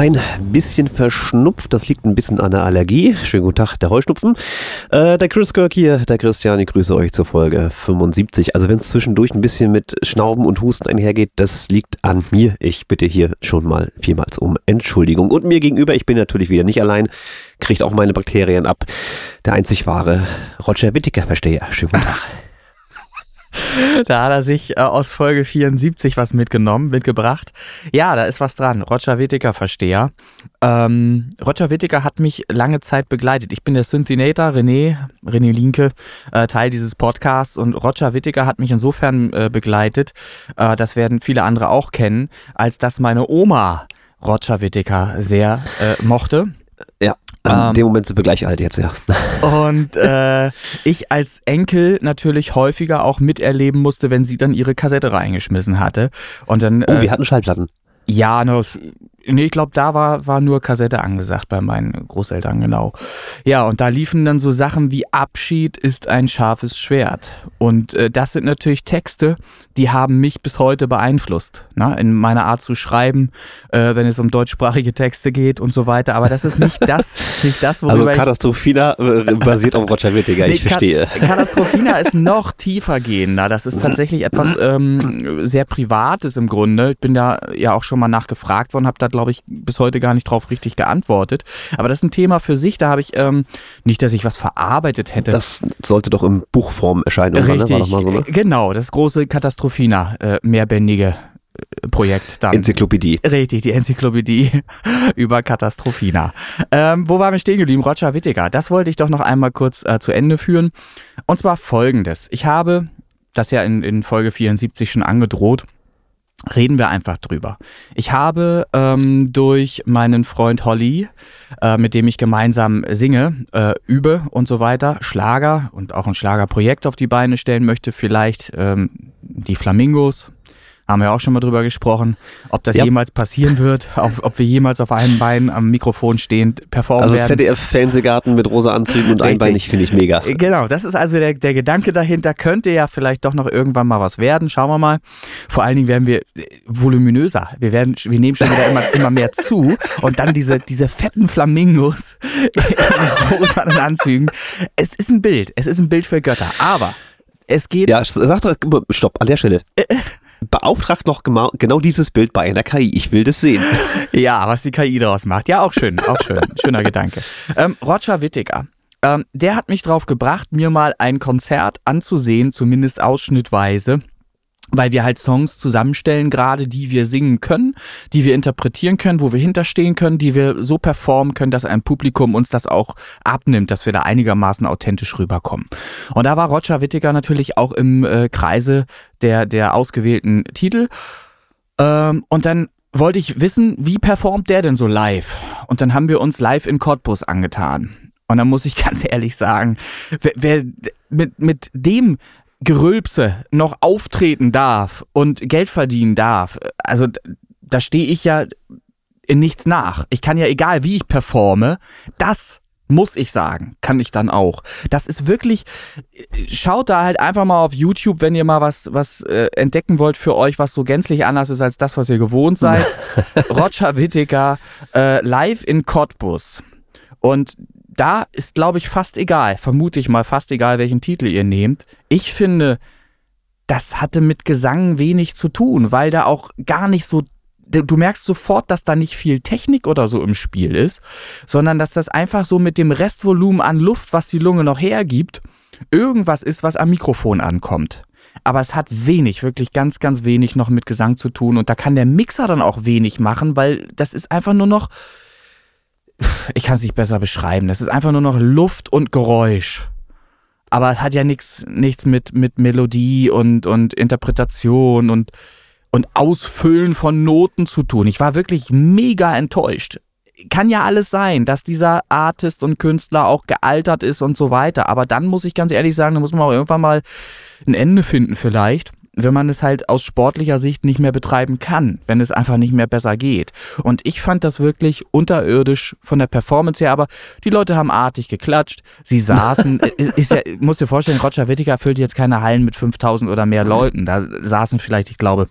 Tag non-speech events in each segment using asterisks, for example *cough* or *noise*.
ein bisschen verschnupft. Das liegt ein bisschen an der Allergie. Schönen guten Tag, der Heuschnupfen. Äh, der Chris Kirk hier, der Christian, ich grüße euch zur Folge 75. Also wenn es zwischendurch ein bisschen mit Schnauben und Husten einhergeht, das liegt an mir. Ich bitte hier schon mal vielmals um Entschuldigung. Und mir gegenüber, ich bin natürlich wieder nicht allein, kriegt auch meine Bakterien ab. Der einzig wahre Roger Whittaker, verstehe. Schönen guten Tag. *laughs* Da hat er sich äh, aus Folge 74 was mitgenommen, mitgebracht. Ja, da ist was dran. Roger Whittaker, Versteher. Ähm, Roger Whittaker hat mich lange Zeit begleitet. Ich bin der Cincinnator, René, René Linke, äh, Teil dieses Podcasts. Und Roger Whittaker hat mich insofern äh, begleitet, äh, das werden viele andere auch kennen, als dass meine Oma Roger Whittaker sehr äh, mochte. Ja, in ähm, dem Moment sind wir gleich alt jetzt, ja. *laughs* Und äh, ich als Enkel natürlich häufiger auch miterleben musste, wenn sie dann ihre Kassette reingeschmissen hatte. Und dann, oh, äh, wir hatten Schallplatten. Ja, no, Nee, ich glaube, da war, war nur Kassette angesagt bei meinen Großeltern, genau. Ja, und da liefen dann so Sachen wie Abschied ist ein scharfes Schwert. Und äh, das sind natürlich Texte, die haben mich bis heute beeinflusst, ne? in meiner Art zu schreiben, äh, wenn es um deutschsprachige Texte geht und so weiter. Aber das ist nicht *laughs* das, nicht das worüber Also Katastrophina äh, basiert auf Roger Wittiger, ich nee, verstehe. Katastrophina ist noch tiefer gehender. Das ist tatsächlich etwas ähm, sehr Privates im Grunde. Ich bin da ja auch schon mal nachgefragt worden, habe da glaube ich, bis heute gar nicht drauf richtig geantwortet. Aber das ist ein Thema für sich, da habe ich ähm, nicht, dass ich was verarbeitet hätte. Das sollte doch in Buchform erscheinen. Richtig, so, ne? genau, das große Katastrophina, äh, mehrbändige äh, Projekt dann. Enzyklopädie. Richtig, die Enzyklopädie *laughs* über Katastrophina. Ähm, wo waren wir stehen geblieben? Roger Whittaker. Das wollte ich doch noch einmal kurz äh, zu Ende führen. Und zwar folgendes. Ich habe das ja in, in Folge 74 schon angedroht reden wir einfach drüber. Ich habe ähm, durch meinen Freund Holly, äh, mit dem ich gemeinsam singe, äh, übe und so weiter, Schlager und auch ein Schlagerprojekt auf die Beine stellen möchte, vielleicht ähm, die Flamingos, haben wir auch schon mal drüber gesprochen, ob das ja. jemals passieren wird, auf, ob wir jemals auf einem Bein am Mikrofon stehend performen also werden. Also ZDF-Fernsehgarten mit rosa Anzügen und einbeinig finde ich mega. Äh, genau, das ist also der, der Gedanke dahinter. Könnte ja vielleicht doch noch irgendwann mal was werden. Schauen wir mal. Vor allen Dingen werden wir äh, voluminöser. Wir werden, wir nehmen schon wieder immer, immer mehr zu und dann diese, diese fetten Flamingos *laughs* in rosa Anzügen. Es ist ein Bild. Es ist ein Bild für Götter. Aber es geht. Ja, sag doch, stopp, an der Stelle. Beauftragt noch genau dieses Bild bei einer KI. Ich will das sehen. *laughs* Ja, was die KI daraus macht. Ja, auch schön, auch schön. Schöner Gedanke. Ähm, Roger Wittiger. Ähm, der hat mich drauf gebracht, mir mal ein Konzert anzusehen, zumindest ausschnittweise weil wir halt Songs zusammenstellen, gerade die wir singen können, die wir interpretieren können, wo wir hinterstehen können, die wir so performen können, dass ein Publikum uns das auch abnimmt, dass wir da einigermaßen authentisch rüberkommen. Und da war Roger Wittiger natürlich auch im äh, Kreise der, der ausgewählten Titel. Ähm, und dann wollte ich wissen, wie performt der denn so live? Und dann haben wir uns live in Cottbus angetan. Und dann muss ich *laughs* ganz ehrlich sagen, wer, wer mit, mit dem Gerülpse noch auftreten darf und Geld verdienen darf, also da stehe ich ja in nichts nach. Ich kann ja, egal wie ich performe, das muss ich sagen, kann ich dann auch. Das ist wirklich, schaut da halt einfach mal auf YouTube, wenn ihr mal was, was äh, entdecken wollt für euch, was so gänzlich anders ist als das, was ihr gewohnt seid. *laughs* Roger Whittaker äh, live in Cottbus. Und da ist, glaube ich, fast egal, vermute ich mal fast egal, welchen Titel ihr nehmt. Ich finde, das hatte mit Gesang wenig zu tun, weil da auch gar nicht so du merkst sofort, dass da nicht viel Technik oder so im Spiel ist, sondern dass das einfach so mit dem Restvolumen an Luft, was die Lunge noch hergibt, irgendwas ist, was am Mikrofon ankommt. Aber es hat wenig, wirklich ganz, ganz wenig noch mit Gesang zu tun und da kann der Mixer dann auch wenig machen, weil das ist einfach nur noch ich kann es nicht besser beschreiben. Das ist einfach nur noch Luft und Geräusch. Aber es hat ja nichts nichts mit, mit Melodie und, und Interpretation und, und Ausfüllen von Noten zu tun. Ich war wirklich mega enttäuscht. Kann ja alles sein, dass dieser Artist und Künstler auch gealtert ist und so weiter. Aber dann muss ich ganz ehrlich sagen, da muss man auch irgendwann mal ein Ende finden vielleicht wenn man es halt aus sportlicher Sicht nicht mehr betreiben kann, wenn es einfach nicht mehr besser geht. Und ich fand das wirklich unterirdisch von der Performance her, aber die Leute haben artig geklatscht, sie saßen, *laughs* ist ja, muss dir vorstellen, Roger Whittaker füllt jetzt keine Hallen mit 5000 oder mehr Leuten, da saßen vielleicht, ich glaube,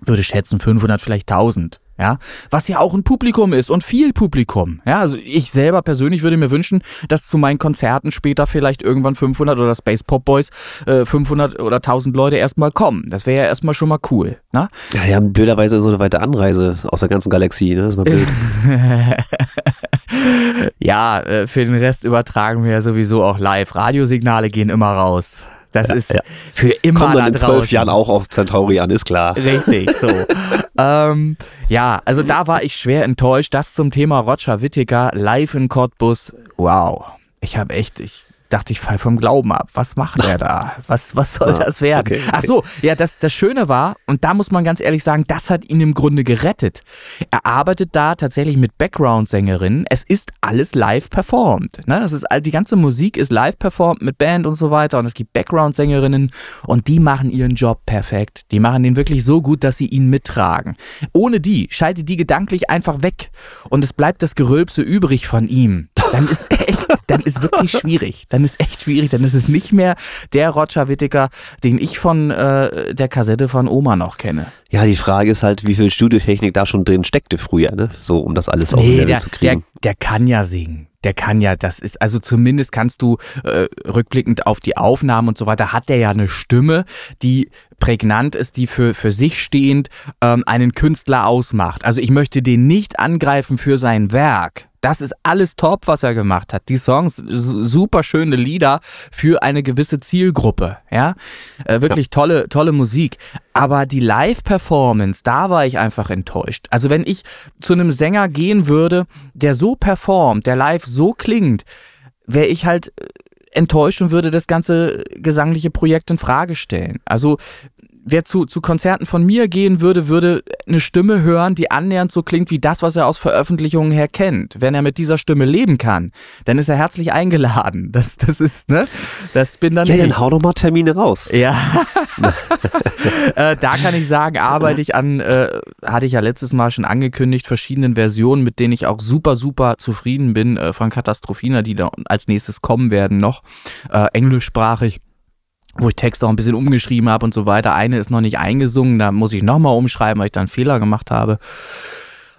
würde schätzen 500, vielleicht 1000 ja, was ja auch ein Publikum ist und viel Publikum, ja, also ich selber persönlich würde mir wünschen, dass zu meinen Konzerten später vielleicht irgendwann 500 oder Space Pop Boys äh, 500 oder 1000 Leute erstmal kommen, das wäre ja erstmal schon mal cool, ne? Ja, die haben blöderweise so eine weite Anreise aus der ganzen Galaxie, ne, das ist mal blöd. *laughs* ja, äh, für den Rest übertragen wir ja sowieso auch live, Radiosignale gehen immer raus. Das ja, ist ja. für immer Kommt dann in zwölf Jahren auch auf Centauri an, ist klar. Richtig, so. *laughs* ähm, ja, also da war ich schwer enttäuscht. Das zum Thema Roger Whittaker live in Cottbus. Wow. Ich habe echt, ich dachte ich, fall vom Glauben ab. Was macht er da? Was, was soll ah, das werden? Okay, okay. Ach so, ja, das, das Schöne war, und da muss man ganz ehrlich sagen, das hat ihn im Grunde gerettet. Er arbeitet da tatsächlich mit Background-Sängerinnen. Es ist alles live performt. Ne? Das ist, die ganze Musik ist live performt mit Band und so weiter. Und es gibt Background-Sängerinnen und die machen ihren Job perfekt. Die machen den wirklich so gut, dass sie ihn mittragen. Ohne die schaltet die gedanklich einfach weg und es bleibt das Gerülpse übrig von ihm. Dann ist echt, dann ist wirklich schwierig. Dann ist echt schwierig, dann ist es nicht mehr der Roger Whittaker, den ich von äh, der Kassette von Oma noch kenne. Ja, die Frage ist halt, wie viel Studiotechnik da schon drin steckte früher, ne? So, um das alles auf nee, der, zu kriegen. Der, der kann ja singen. Der kann ja, das ist, also zumindest kannst du äh, rückblickend auf die Aufnahmen und so weiter, hat der ja eine Stimme, die prägnant ist, die für, für sich stehend ähm, einen Künstler ausmacht. Also ich möchte den nicht angreifen für sein Werk. Das ist alles top, was er gemacht hat. Die Songs, super schöne Lieder für eine gewisse Zielgruppe. Ja, äh, wirklich tolle, tolle Musik. Aber die Live-Performance, da war ich einfach enttäuscht. Also wenn ich zu einem Sänger gehen würde, der so performt, der live so klingt, wäre ich halt äh, enttäuscht und würde das ganze gesangliche Projekt in Frage stellen. Also wer zu, zu Konzerten von mir gehen würde, würde eine Stimme hören, die annähernd so klingt wie das, was er aus Veröffentlichungen her kennt. Wenn er mit dieser Stimme leben kann, dann ist er herzlich eingeladen. *laughs* Das, das ist, ne? Das bin dann ja, ich. dann hau doch mal Termine raus. *laughs* Ja. *laughs* äh, da kann ich sagen, arbeite ich an, äh, hatte ich ja letztes Mal schon angekündigt, verschiedenen Versionen, mit denen ich auch super, super zufrieden bin, äh, von Katastrophina, die da als nächstes kommen werden noch. Äh, englischsprachig wo ich Text auch ein bisschen umgeschrieben habe und so weiter. Eine ist noch nicht eingesungen, da muss ich nochmal umschreiben, weil ich da einen Fehler gemacht habe.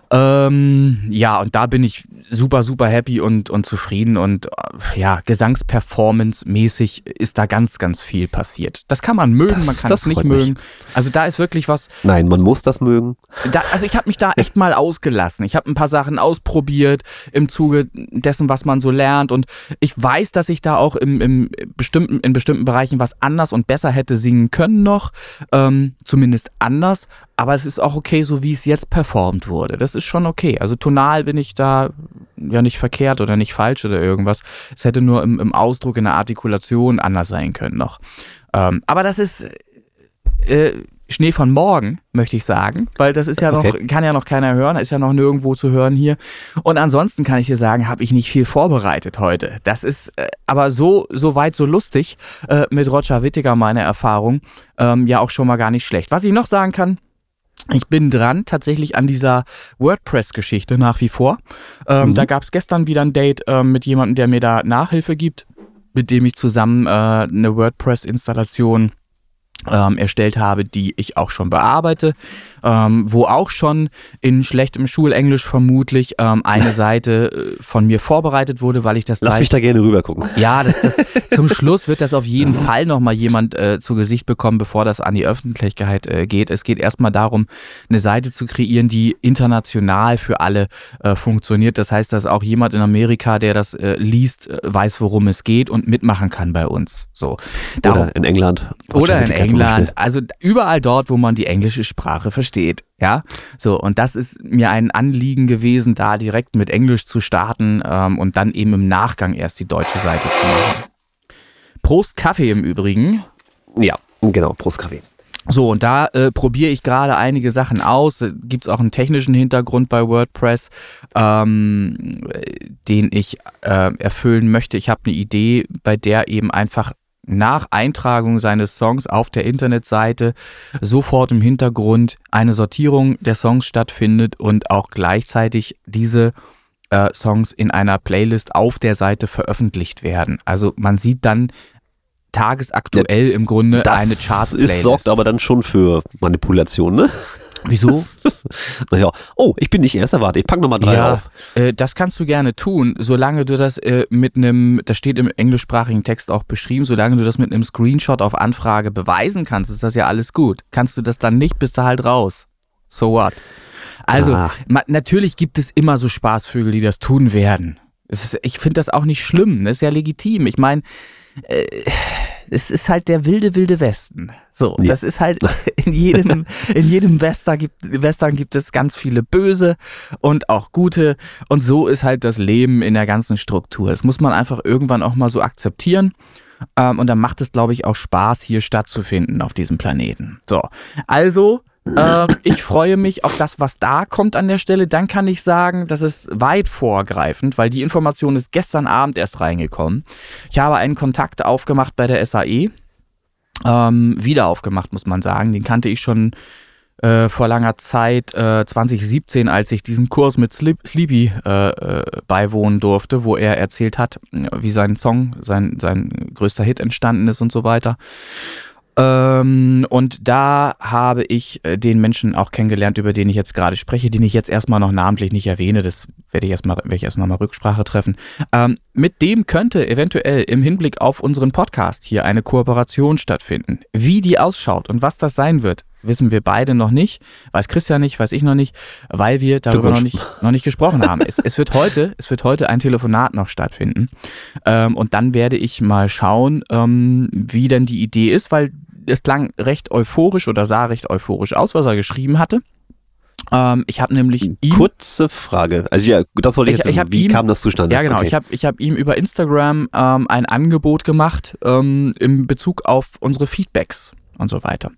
Ähm, ja, und da bin ich super, super happy und, und zufrieden und äh, ja, Gesangsperformance-mäßig ist da ganz, ganz viel passiert. Das kann man mögen, das, man kann es nicht mögen. Mich. Also da ist wirklich was. Nein, man muss das mögen. Da, also ich habe mich da echt mal ausgelassen. Ich habe ein paar Sachen ausprobiert im Zuge dessen, was man so lernt und ich weiß, dass ich da auch im, im bestimmten, in bestimmten Bereichen was anders und besser hätte singen können noch, ähm, zumindest anders, aber es ist auch okay, so wie es jetzt performt wurde. Das ist schon okay. Also tonal bin ich da ja nicht verkehrt oder nicht falsch oder irgendwas. Es hätte nur im, im Ausdruck, in der Artikulation anders sein können noch. Ähm, aber das ist äh, Schnee von morgen, möchte ich sagen, weil das ist ja noch, okay. kann ja noch keiner hören, ist ja noch nirgendwo zu hören hier. Und ansonsten kann ich dir sagen, habe ich nicht viel vorbereitet heute. Das ist äh, aber so, so weit, so lustig äh, mit Roger Wittiger, meine Erfahrung, ähm, ja auch schon mal gar nicht schlecht. Was ich noch sagen kann, ich bin dran tatsächlich an dieser WordPress-Geschichte nach wie vor. Ähm, mhm. Da gab es gestern wieder ein Date ähm, mit jemandem, der mir da Nachhilfe gibt, mit dem ich zusammen äh, eine WordPress-Installation ähm, erstellt habe, die ich auch schon bearbeite, ähm, wo auch schon in schlechtem Schulenglisch vermutlich ähm, eine *laughs* Seite äh, von mir vorbereitet wurde, weil ich das Lass gleich, mich da gerne rüber gucken. Ja, das, das, *laughs* zum Schluss wird das auf jeden Fall nochmal jemand äh, zu Gesicht bekommen, bevor das an die Öffentlichkeit äh, geht. Es geht erstmal darum, eine Seite zu kreieren, die international für alle äh, funktioniert. Das heißt, dass auch jemand in Amerika, der das äh, liest, äh, weiß, worum es geht und mitmachen kann bei uns. So. Darum, oder in England. Oder in England. England, also überall dort, wo man die englische Sprache versteht. Ja, so und das ist mir ein Anliegen gewesen, da direkt mit Englisch zu starten ähm, und dann eben im Nachgang erst die deutsche Seite zu machen. Prost Kaffee im Übrigen. Ja, genau, Prost Kaffee. So, und da äh, probiere ich gerade einige Sachen aus. Gibt es auch einen technischen Hintergrund bei WordPress, ähm, den ich äh, erfüllen möchte. Ich habe eine Idee, bei der eben einfach nach Eintragung seines Songs auf der Internetseite sofort im Hintergrund eine Sortierung der Songs stattfindet und auch gleichzeitig diese äh, Songs in einer Playlist auf der Seite veröffentlicht werden. Also man sieht dann tagesaktuell im Grunde eine Chart-Playlist. Das sorgt aber dann schon für Manipulation, ne? Wieso? *laughs* naja, oh, ich bin nicht erster, warte, ich pack nochmal drei ja, auf. Äh, das kannst du gerne tun, solange du das äh, mit einem, das steht im englischsprachigen Text auch beschrieben, solange du das mit einem Screenshot auf Anfrage beweisen kannst, ist das ja alles gut. Kannst du das dann nicht, bist du halt raus. So what? Also, Ah. natürlich gibt es immer so Spaßvögel, die das tun werden. Ist, ich finde das auch nicht schlimm, das ist ja legitim. Ich meine, äh, es ist halt der wilde, wilde Westen. So, Ja. das ist halt *laughs* in jedem, in jedem Western gibt, Western gibt es ganz viele Böse und auch gute. Und so ist halt das Leben in der ganzen Struktur. Das muss man einfach irgendwann auch mal so akzeptieren. Ähm, und dann macht es, glaube ich, auch Spaß, hier stattzufinden auf diesem Planeten. So, also. Ähm, ich freue mich auf das, was da kommt an der Stelle. Dann kann ich sagen, das ist weit vorgreifend, weil die Information ist gestern Abend erst reingekommen. Ich habe einen Kontakt aufgemacht bei der SAE. Ähm, wieder aufgemacht, muss man sagen. Den kannte ich schon äh, vor langer Zeit, äh, 2017, als ich diesen Kurs mit Sleep, Sleepy äh, äh, beiwohnen durfte, wo er erzählt hat, wie sein Song, sein, sein größter Hit entstanden ist und so weiter. Ähm, und da habe ich äh, den Menschen auch kennengelernt, über den ich jetzt gerade spreche, den ich jetzt erstmal noch namentlich nicht erwähne. Das werde ich erstmal, werde ich erst nochmal Rücksprache treffen. Ähm, mit dem könnte eventuell im Hinblick auf unseren Podcast hier eine Kooperation stattfinden. Wie die ausschaut und was das sein wird, wissen wir beide noch nicht. Weiß Christian nicht, weiß ich noch nicht, weil wir darüber noch nicht, noch nicht gesprochen haben. Es, es wird heute, es wird heute ein Telefonat noch stattfinden. Ähm, und dann werde ich mal schauen, ähm, wie denn die Idee ist, weil es klang recht euphorisch oder sah recht euphorisch aus, was er geschrieben hatte. Ähm, ich habe nämlich ihm Kurze Frage. Also ja, das wollte ich, Ich- jetzt wissen. Wie ihm- kam das zustande? Ja, genau. Okay. Ich habe ich hab ihm über Instagram ähm, ein Angebot gemacht ähm, im Bezug auf unsere Feedbacks und so weiter.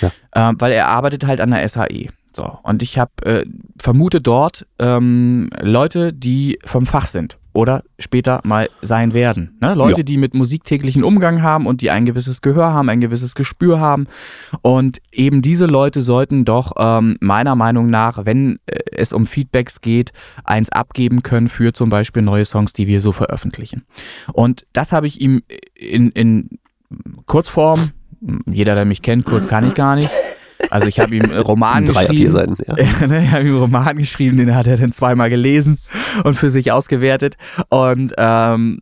Ja. Ähm, weil er arbeitet halt an der SAE. So, und ich habe äh, vermute dort ähm, Leute, die vom Fach sind oder später mal sein werden. Ne? Leute, Ja. die mit Musik täglichen Umgang haben und die ein gewisses Gehör haben, ein gewisses Gespür haben. Und eben diese Leute sollten doch ähm, meiner Meinung nach, wenn äh, es um Feedbacks geht, eins abgeben können für zum Beispiel neue Songs, die wir so veröffentlichen. Und das habe ich ihm in, in Kurzform, jeder, der mich kennt, kurz kann ich gar nicht. Also ich habe ihm einen Roman Drei, geschrieben. vier Seiten, ja. *laughs* Ne, ich habe ihm einen Roman geschrieben, den hat er dann zweimal gelesen und für sich ausgewertet. Und ähm,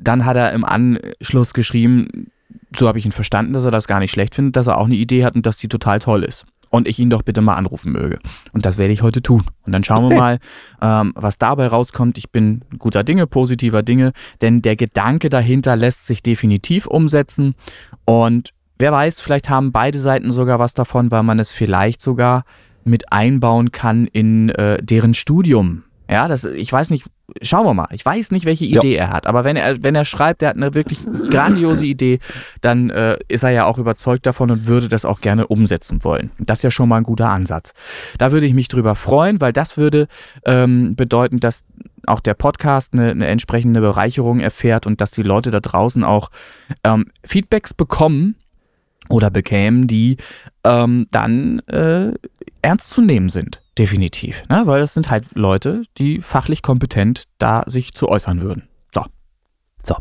dann hat er im Anschluss geschrieben, so habe ich ihn verstanden, dass er das gar nicht schlecht findet, dass er auch eine Idee hat und dass die total toll ist. Und ich ihn doch bitte mal anrufen möge. Und das werde ich heute tun. Und dann schauen wir *laughs* mal, ähm, was dabei rauskommt. Ich bin guter Dinge, positiver Dinge, denn der Gedanke dahinter lässt sich definitiv umsetzen. Und wer weiß, vielleicht haben beide Seiten sogar was davon, weil man es vielleicht sogar mit einbauen kann in äh, deren Studium. Ja, das, ich weiß nicht, schauen wir mal. Ich weiß nicht, welche Ja. Idee er hat, aber wenn er, wenn er schreibt, er hat eine wirklich grandiose Idee, dann äh, ist er ja auch überzeugt davon und würde das auch gerne umsetzen wollen. Das ist ja schon mal ein guter Ansatz. Da würde ich mich drüber freuen, weil das würde ähm, bedeuten, dass auch der Podcast eine, eine entsprechende Bereicherung erfährt und dass die Leute da draußen auch ähm, Feedbacks bekommen oder bekämen, die ähm, dann äh, ernst zu nehmen sind. Definitiv. Ne? Weil das sind halt Leute, die fachlich kompetent da sich zu äußern würden. So. So.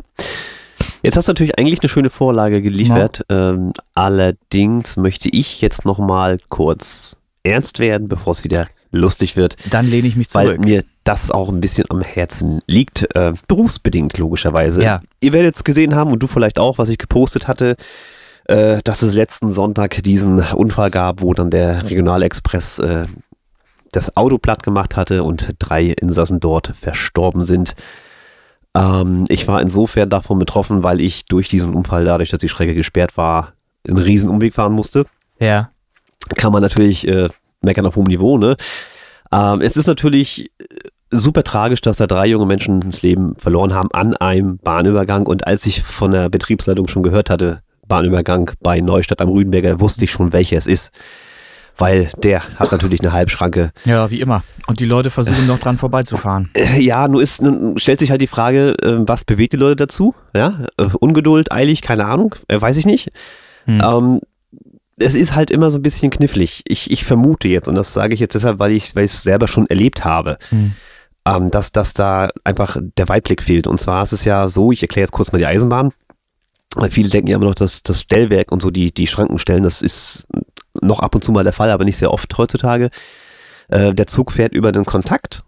Jetzt hast du natürlich eigentlich eine schöne Vorlage geliefert. Ähm, allerdings möchte ich jetzt nochmal kurz ernst werden, bevor es wieder lustig wird, Dann lehne ich mich weil zurück. mir das auch ein bisschen am Herzen liegt. Äh, berufsbedingt logischerweise. Ja. Ihr werdet es gesehen haben und du vielleicht auch, was ich gepostet hatte, äh, dass es letzten Sonntag diesen Unfall gab, wo dann der Regionalexpress äh, das Auto platt gemacht hatte und drei Insassen dort verstorben sind. Ähm, ich war insofern davon betroffen, weil ich durch diesen Unfall, dadurch, dass die Strecke gesperrt war, einen riesen Umweg fahren musste. ja. Kann man natürlich äh, meckern auf hohem Niveau, ne? Ähm, es ist natürlich äh, super tragisch, dass da drei junge Menschen das Leben verloren haben an einem Bahnübergang. Und als ich von der Betriebsleitung schon gehört hatte, Bahnübergang bei Neustadt am Rüdenberger, wusste ich schon, welcher es ist. Weil der hat natürlich eine Halbschranke. Ja, wie immer. Und die Leute versuchen noch dran vorbeizufahren. Äh, Ja, nur ist, nun stellt sich halt die Frage, äh, was bewegt die Leute dazu? Ja, äh, Ungeduld, eilig, keine Ahnung, äh, weiß ich nicht. Hm. Ähm, es ist halt immer so ein bisschen knifflig. Ich, ich vermute jetzt, und das sage ich jetzt deshalb, weil ich weil ich es selber schon erlebt habe, Hm. ähm, dass, dass da einfach der Weitblick fehlt. Und zwar ist es ja so, ich erkläre jetzt kurz mal die Eisenbahn, weil viele denken ja immer noch, dass das Stellwerk und so die, die Schranken stellen, das ist noch ab und zu mal der Fall, aber nicht sehr oft heutzutage. Äh, der Zug fährt über den Kontakt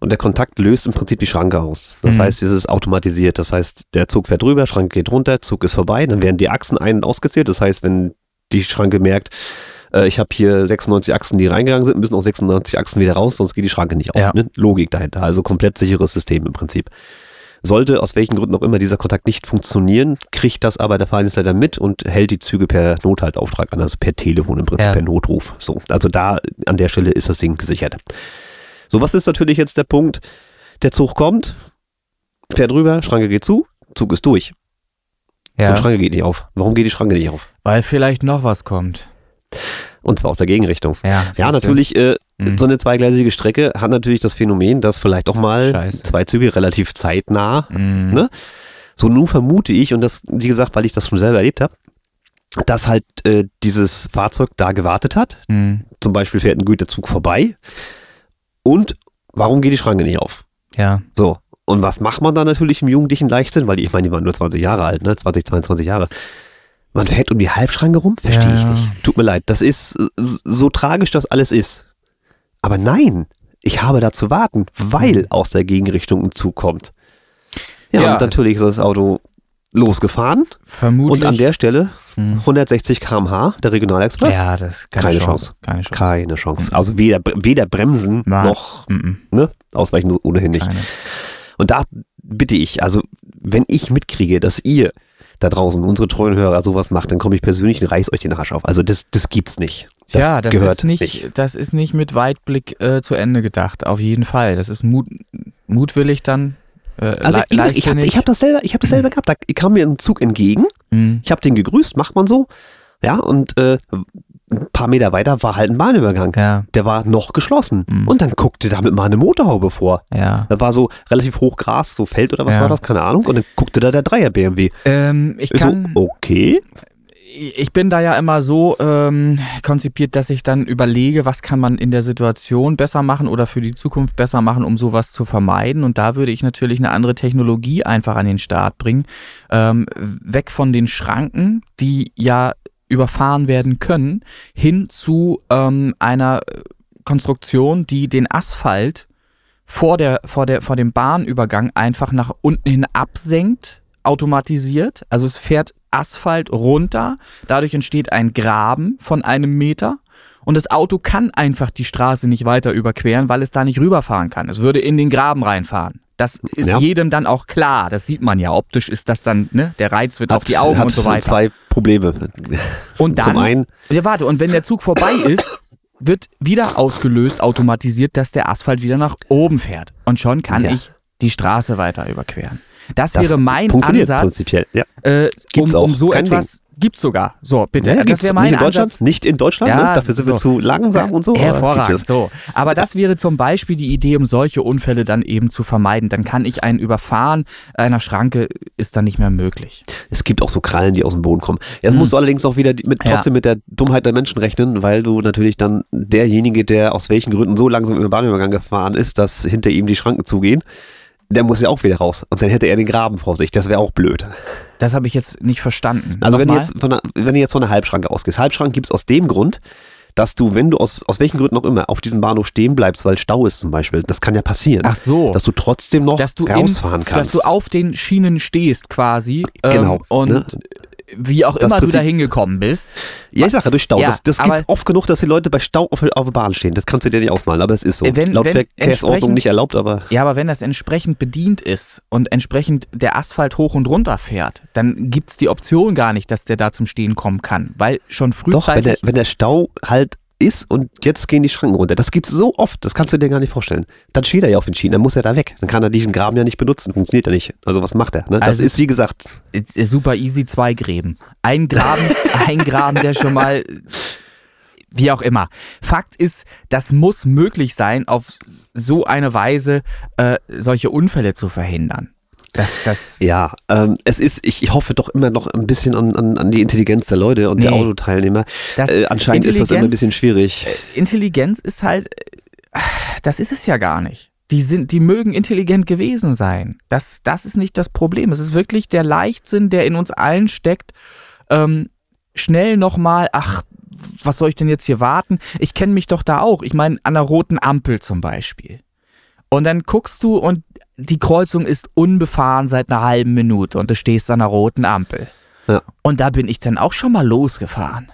und der Kontakt löst im Prinzip die Schranke aus. Das Mhm. heißt, es ist automatisiert. Das heißt, der Zug fährt rüber, Schranke geht runter, Zug ist vorbei, dann werden die Achsen ein- und ausgezählt. Das heißt, wenn die Schranke merkt, äh, ich habe hier 96 Achsen, die reingegangen sind, müssen auch 96 Achsen wieder raus, sonst geht die Schranke nicht auf. Ja. Ne? Logik dahinter. Also komplett sicheres System im Prinzip. Sollte aus welchen Gründen auch immer dieser Kontakt nicht funktionieren, kriegt das aber der Fahrdienstleiter mit und hält die Züge per Nothaltauftrag an, also per Telefon im Prinzip, Ja. per Notruf. So, also da an der Stelle ist das Ding gesichert. So, was ist natürlich jetzt der Punkt? Der Zug kommt, fährt rüber, Schranke geht zu, Zug ist durch. Ja, Die Schranke geht nicht auf. Warum geht die Schranke nicht auf? weil vielleicht noch was kommt. Und zwar aus der Gegenrichtung. Ja, Ja, natürlich, äh, Mhm. so eine zweigleisige Strecke hat natürlich das Phänomen, dass vielleicht auch mal Scheiße. zwei Züge relativ zeitnah, Mhm. ne? so nun vermute ich, und das, wie gesagt, weil ich das schon selber erlebt habe, dass halt äh, dieses Fahrzeug da gewartet hat. Mhm. Zum Beispiel fährt ein Güterzug vorbei. Und warum geht die Schranke nicht auf? Ja, So. Und was macht man da natürlich im jugendlichen Leichtsinn? Weil die, ich meine, die waren nur 20 Jahre alt, ne? 20, 22 Jahre. Man fährt um die Halbschranke rum? Verstehe ich Ja. nicht. Tut mir leid. Das ist äh, so tragisch, das alles ist. Aber nein, ich habe da zu warten, weil aus der Gegenrichtung ein Zug kommt. Ja, Ja. und natürlich ist das Auto losgefahren vermutlich. und an der Stelle Mhm. 160 km/h, der Regionalexpress. Ja, das ist keine, Keine Chance. Chance. Keine Chance. Keine Chance. Also weder, weder bremsen Nein. noch Mhm. ne, ausweichen ohnehin nicht. Keine. Und da bitte ich, also wenn ich mitkriege, dass ihr da draußen, unsere treuen Hörer, sowas macht, dann komme ich persönlich und reiß euch den Arsch auf. Also das, das gibt's nicht. Das ja, das ist nicht, das ist nicht mit Weitblick äh, zu Ende gedacht. Auf jeden Fall. Das ist mut, mutwillig dann. Äh, Also gesagt, ich habe ich hab das selber, ich habe das selber *clears throat* gehabt. Da kam mir ein Zug entgegen, Mhm. ich habe den gegrüßt, macht man so. Ja, und äh, ein paar Meter weiter war halt ein Bahnübergang. Ja, Der war noch geschlossen. Mhm. Und dann guckte damit mal eine Motorhaube vor. ja. Da war so relativ hoch Gras, so Feld oder was Ja. war das, keine Ahnung. Und dann guckte da der Dreier BMW. Ähm, ich Ich kann. so, okay. Ich bin da ja immer so ähm, konzipiert, dass ich dann überlege, was kann man in der Situation besser machen oder für die Zukunft besser machen, um sowas zu vermeiden. Und da würde ich natürlich eine andere Technologie einfach an den Start bringen. Ähm, weg von den Schranken, die ja überfahren werden können, hin zu ähm, einer Konstruktion, die den Asphalt vor, der, vor, der, vor dem Bahnübergang einfach nach unten hin absenkt, automatisiert. Also es fährt Asphalt runter, dadurch entsteht ein Graben von einem Meter und das Auto kann einfach die Straße nicht weiter überqueren, weil es da nicht rüberfahren kann. Es würde in den Graben reinfahren. Das ist Ja. jedem dann auch klar. Das sieht man ja. Optisch ist das dann, ne? Der Reiz wird auf die Augen hat und so weiter. zwei Probleme. Und dann, Zum einen, ja, warte, und wenn der Zug vorbei ist, wird wieder ausgelöst, automatisiert, dass der Asphalt wieder nach oben fährt. Und schon kann Ja. ich die Straße weiter überqueren. Das, das wäre mein Ansatz, prinzipiell. Ja. äh, um, um so Kein etwas. Gibt's sogar. So, bitte. Ja, das gibt's wäre mein nicht in Deutschland, Ansatz. nicht in Deutschland, Ja, ne? dafür sind wir so. zu langsam und so. Hervorragend. So. Aber das wäre zum Beispiel die Idee, um solche Unfälle dann eben zu vermeiden. Dann kann ich ein Überfahren einer Schranke ist dann nicht mehr möglich. Es gibt auch so Krallen, die aus dem Boden kommen. Jetzt Hm. musst du allerdings auch wieder mit, Ja. trotzdem mit der Dummheit der Menschen rechnen, weil du natürlich dann derjenige, der aus welchen Gründen so langsam über den Bahnübergang gefahren ist, dass hinter ihm die Schranken zugehen, der muss ja auch wieder raus. Und dann hätte er den Graben vor sich. Das wäre auch blöd. Das habe ich jetzt nicht verstanden. Also wenn du, jetzt von einer, wenn du jetzt von einer Halbschranke ausgehst. Halbschranken gibt es aus dem Grund, dass du, wenn du aus, aus welchen Gründen auch immer auf diesem Bahnhof stehen bleibst, weil Stau ist zum Beispiel, das kann ja passieren, Ach so. dass du trotzdem noch dass du in, rausfahren kannst. dass du auf den Schienen stehst quasi ähm, Genau, und ne? Wie auch Das immer du Prinzip- da hingekommen bist. ja, ich sage ja, durch Stau. Ja, das das gibt es oft genug, dass die Leute bei Stau auf, auf der Bahn stehen. Das kannst du dir nicht ausmalen, aber es ist so. Äh, wenn- Laut wenn Verkehrsordnung nicht erlaubt, aber Ja, aber wenn das entsprechend bedient ist und entsprechend der Asphalt hoch und runter fährt, dann gibt's die Option gar nicht, dass der da zum Stehen kommen kann, weil schon doch, wenn der, frühzeitig wenn der Stau halt ist und jetzt gehen die Schranken runter. Das gibt's so oft, das kannst du dir gar nicht vorstellen. Dann steht er ja auf den Schienen, dann muss er da weg. Dann kann er diesen Graben ja nicht benutzen, funktioniert ja nicht. Also was macht er? Ne? Das Also- ist wie gesagt, ist super easy zwei Gräben. Ein Graben, *laughs* ein Graben, der schon mal wie auch immer. Fakt ist, das muss möglich sein, auf so eine Weise äh, solche Unfälle zu verhindern. Das, das, Ja, ähm, es ist, ich, ich hoffe doch immer noch ein bisschen an, an, an die Intelligenz der Leute und der Nee. Autoteilnehmer. das Äh, anscheinend ist das immer ein bisschen schwierig. Intelligenz ist halt, äh, das ist es ja gar nicht. Die sind, die mögen intelligent gewesen sein. Das, das ist nicht das Problem. Es ist wirklich der Leichtsinn, der in uns allen steckt. Ähm, schnell nochmal, ach, was soll ich denn jetzt hier warten? Ich kenne mich doch da auch. Ich meine, an der roten Ampel zum Beispiel. Und dann guckst du und die Kreuzung ist unbefahren seit einer halben Minute und du stehst an der roten Ampel. Ja. Und da bin ich dann auch schon mal losgefahren.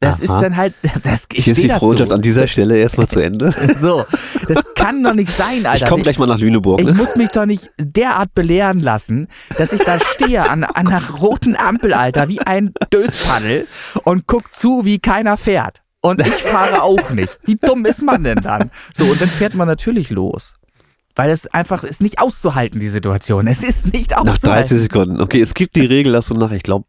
Das Aha. ist dann halt, *laughs* das ich Hier ist die. Freundschaft an dieser Stelle erstmal zu Ende. *laughs* So, das kann doch nicht sein, Alter. Ich komme gleich mal nach Lüneburg. Ich Ne? muss mich doch nicht derart belehren lassen, dass ich da stehe an, an einer roten Ampel, Alter, wie ein Döspaddel und guck zu, wie keiner fährt. Und ich fahre auch nicht. Wie dumm ist man denn dann? So, und dann fährt man natürlich los. Weil es einfach ist nicht auszuhalten, die Situation. Es ist nicht Nach auszuhalten. 30 Sekunden. Okay, es gibt die Regel, dass du nach, ich glaube,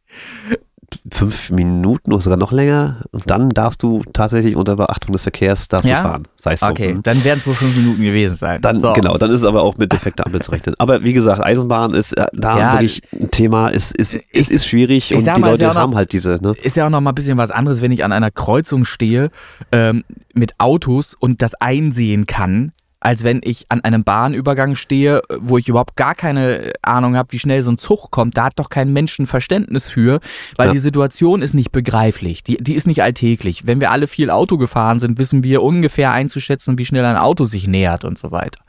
fünf Minuten oder sogar noch länger und dann darfst du tatsächlich unter Beachtung des Verkehrs darfst Ja? du fahren. Sei es so. Okay, Hm. dann werden es wohl fünf Minuten gewesen sein. Dann, so. genau, dann ist es aber auch mit defekter Ampel zu rechnen. Aber wie gesagt, Eisenbahn ist äh, da Ja, wirklich ein Thema, es ist, es ich- ist schwierig und die mal, ist Leute ja noch- haben halt diese, ne? ist ja auch noch mal ein bisschen was anderes, wenn ich an einer Kreuzung stehe ähm, mit Autos und das einsehen kann, als wenn ich an einem Bahnübergang stehe, wo ich überhaupt gar keine Ahnung habe, wie schnell so ein Zug kommt. Da hat doch kein Mensch ein Verständnis für, weil Ja. die Situation ist nicht begreiflich, die, die ist nicht alltäglich. Wenn wir alle viel Auto gefahren sind, wissen wir ungefähr einzuschätzen, wie schnell ein Auto sich nähert und so weiter.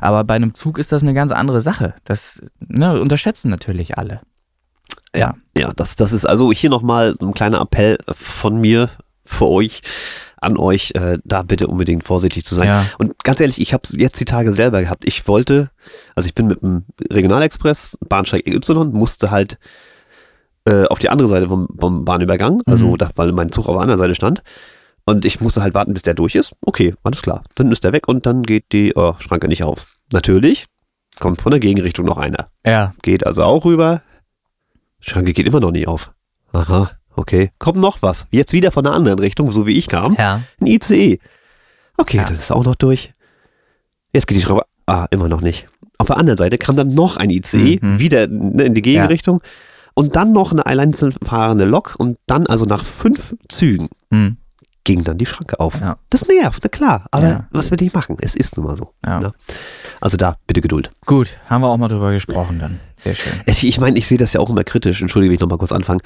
Aber bei einem Zug ist das eine ganz andere Sache. Das ne, unterschätzen natürlich alle. Ja, ja, das, das ist also hier nochmal ein kleiner Appell von mir für euch, an euch, äh, da bitte unbedingt vorsichtig zu sein. Ja. Und ganz ehrlich, ich habe es jetzt die Tage selber gehabt. Ich wollte, also ich bin mit dem Regionalexpress, Bahnsteig Y, musste halt äh, auf die andere Seite vom, vom Bahnübergang, also Mhm. da, weil mein Zug auf der anderen Seite stand. Und ich musste halt warten, bis der durch ist. Okay, alles klar. Dann ist der weg und dann geht die oh, Schranke nicht auf. Natürlich kommt von der Gegenrichtung noch einer. Ja. Geht also auch rüber. Schranke geht immer noch nie auf. Aha, okay. Kommt noch was. Jetzt wieder von der anderen Richtung, so wie ich kam. Ja. Ein ICE. Okay, Ja. das ist auch noch durch. Jetzt geht die Schraube. Ah, immer noch nicht. Auf der anderen Seite kam dann noch ein ICE, Mhm. wieder ne, in die Gegenrichtung. Und dann noch eine einzeln fahrende Lok. Und dann, also nach fünf Zügen, Hm. ging dann die Schranke auf. Ja. Das nervt, na klar. Aber Ja. was will ich machen? Es ist nun mal so. Ja. Ne? Also da, bitte Geduld. Gut, haben wir auch mal drüber gesprochen dann. Sehr schön. Ich, meine, ich sehe das ja auch immer kritisch. Entschuldige, wenn ich nochmal kurz anfangen.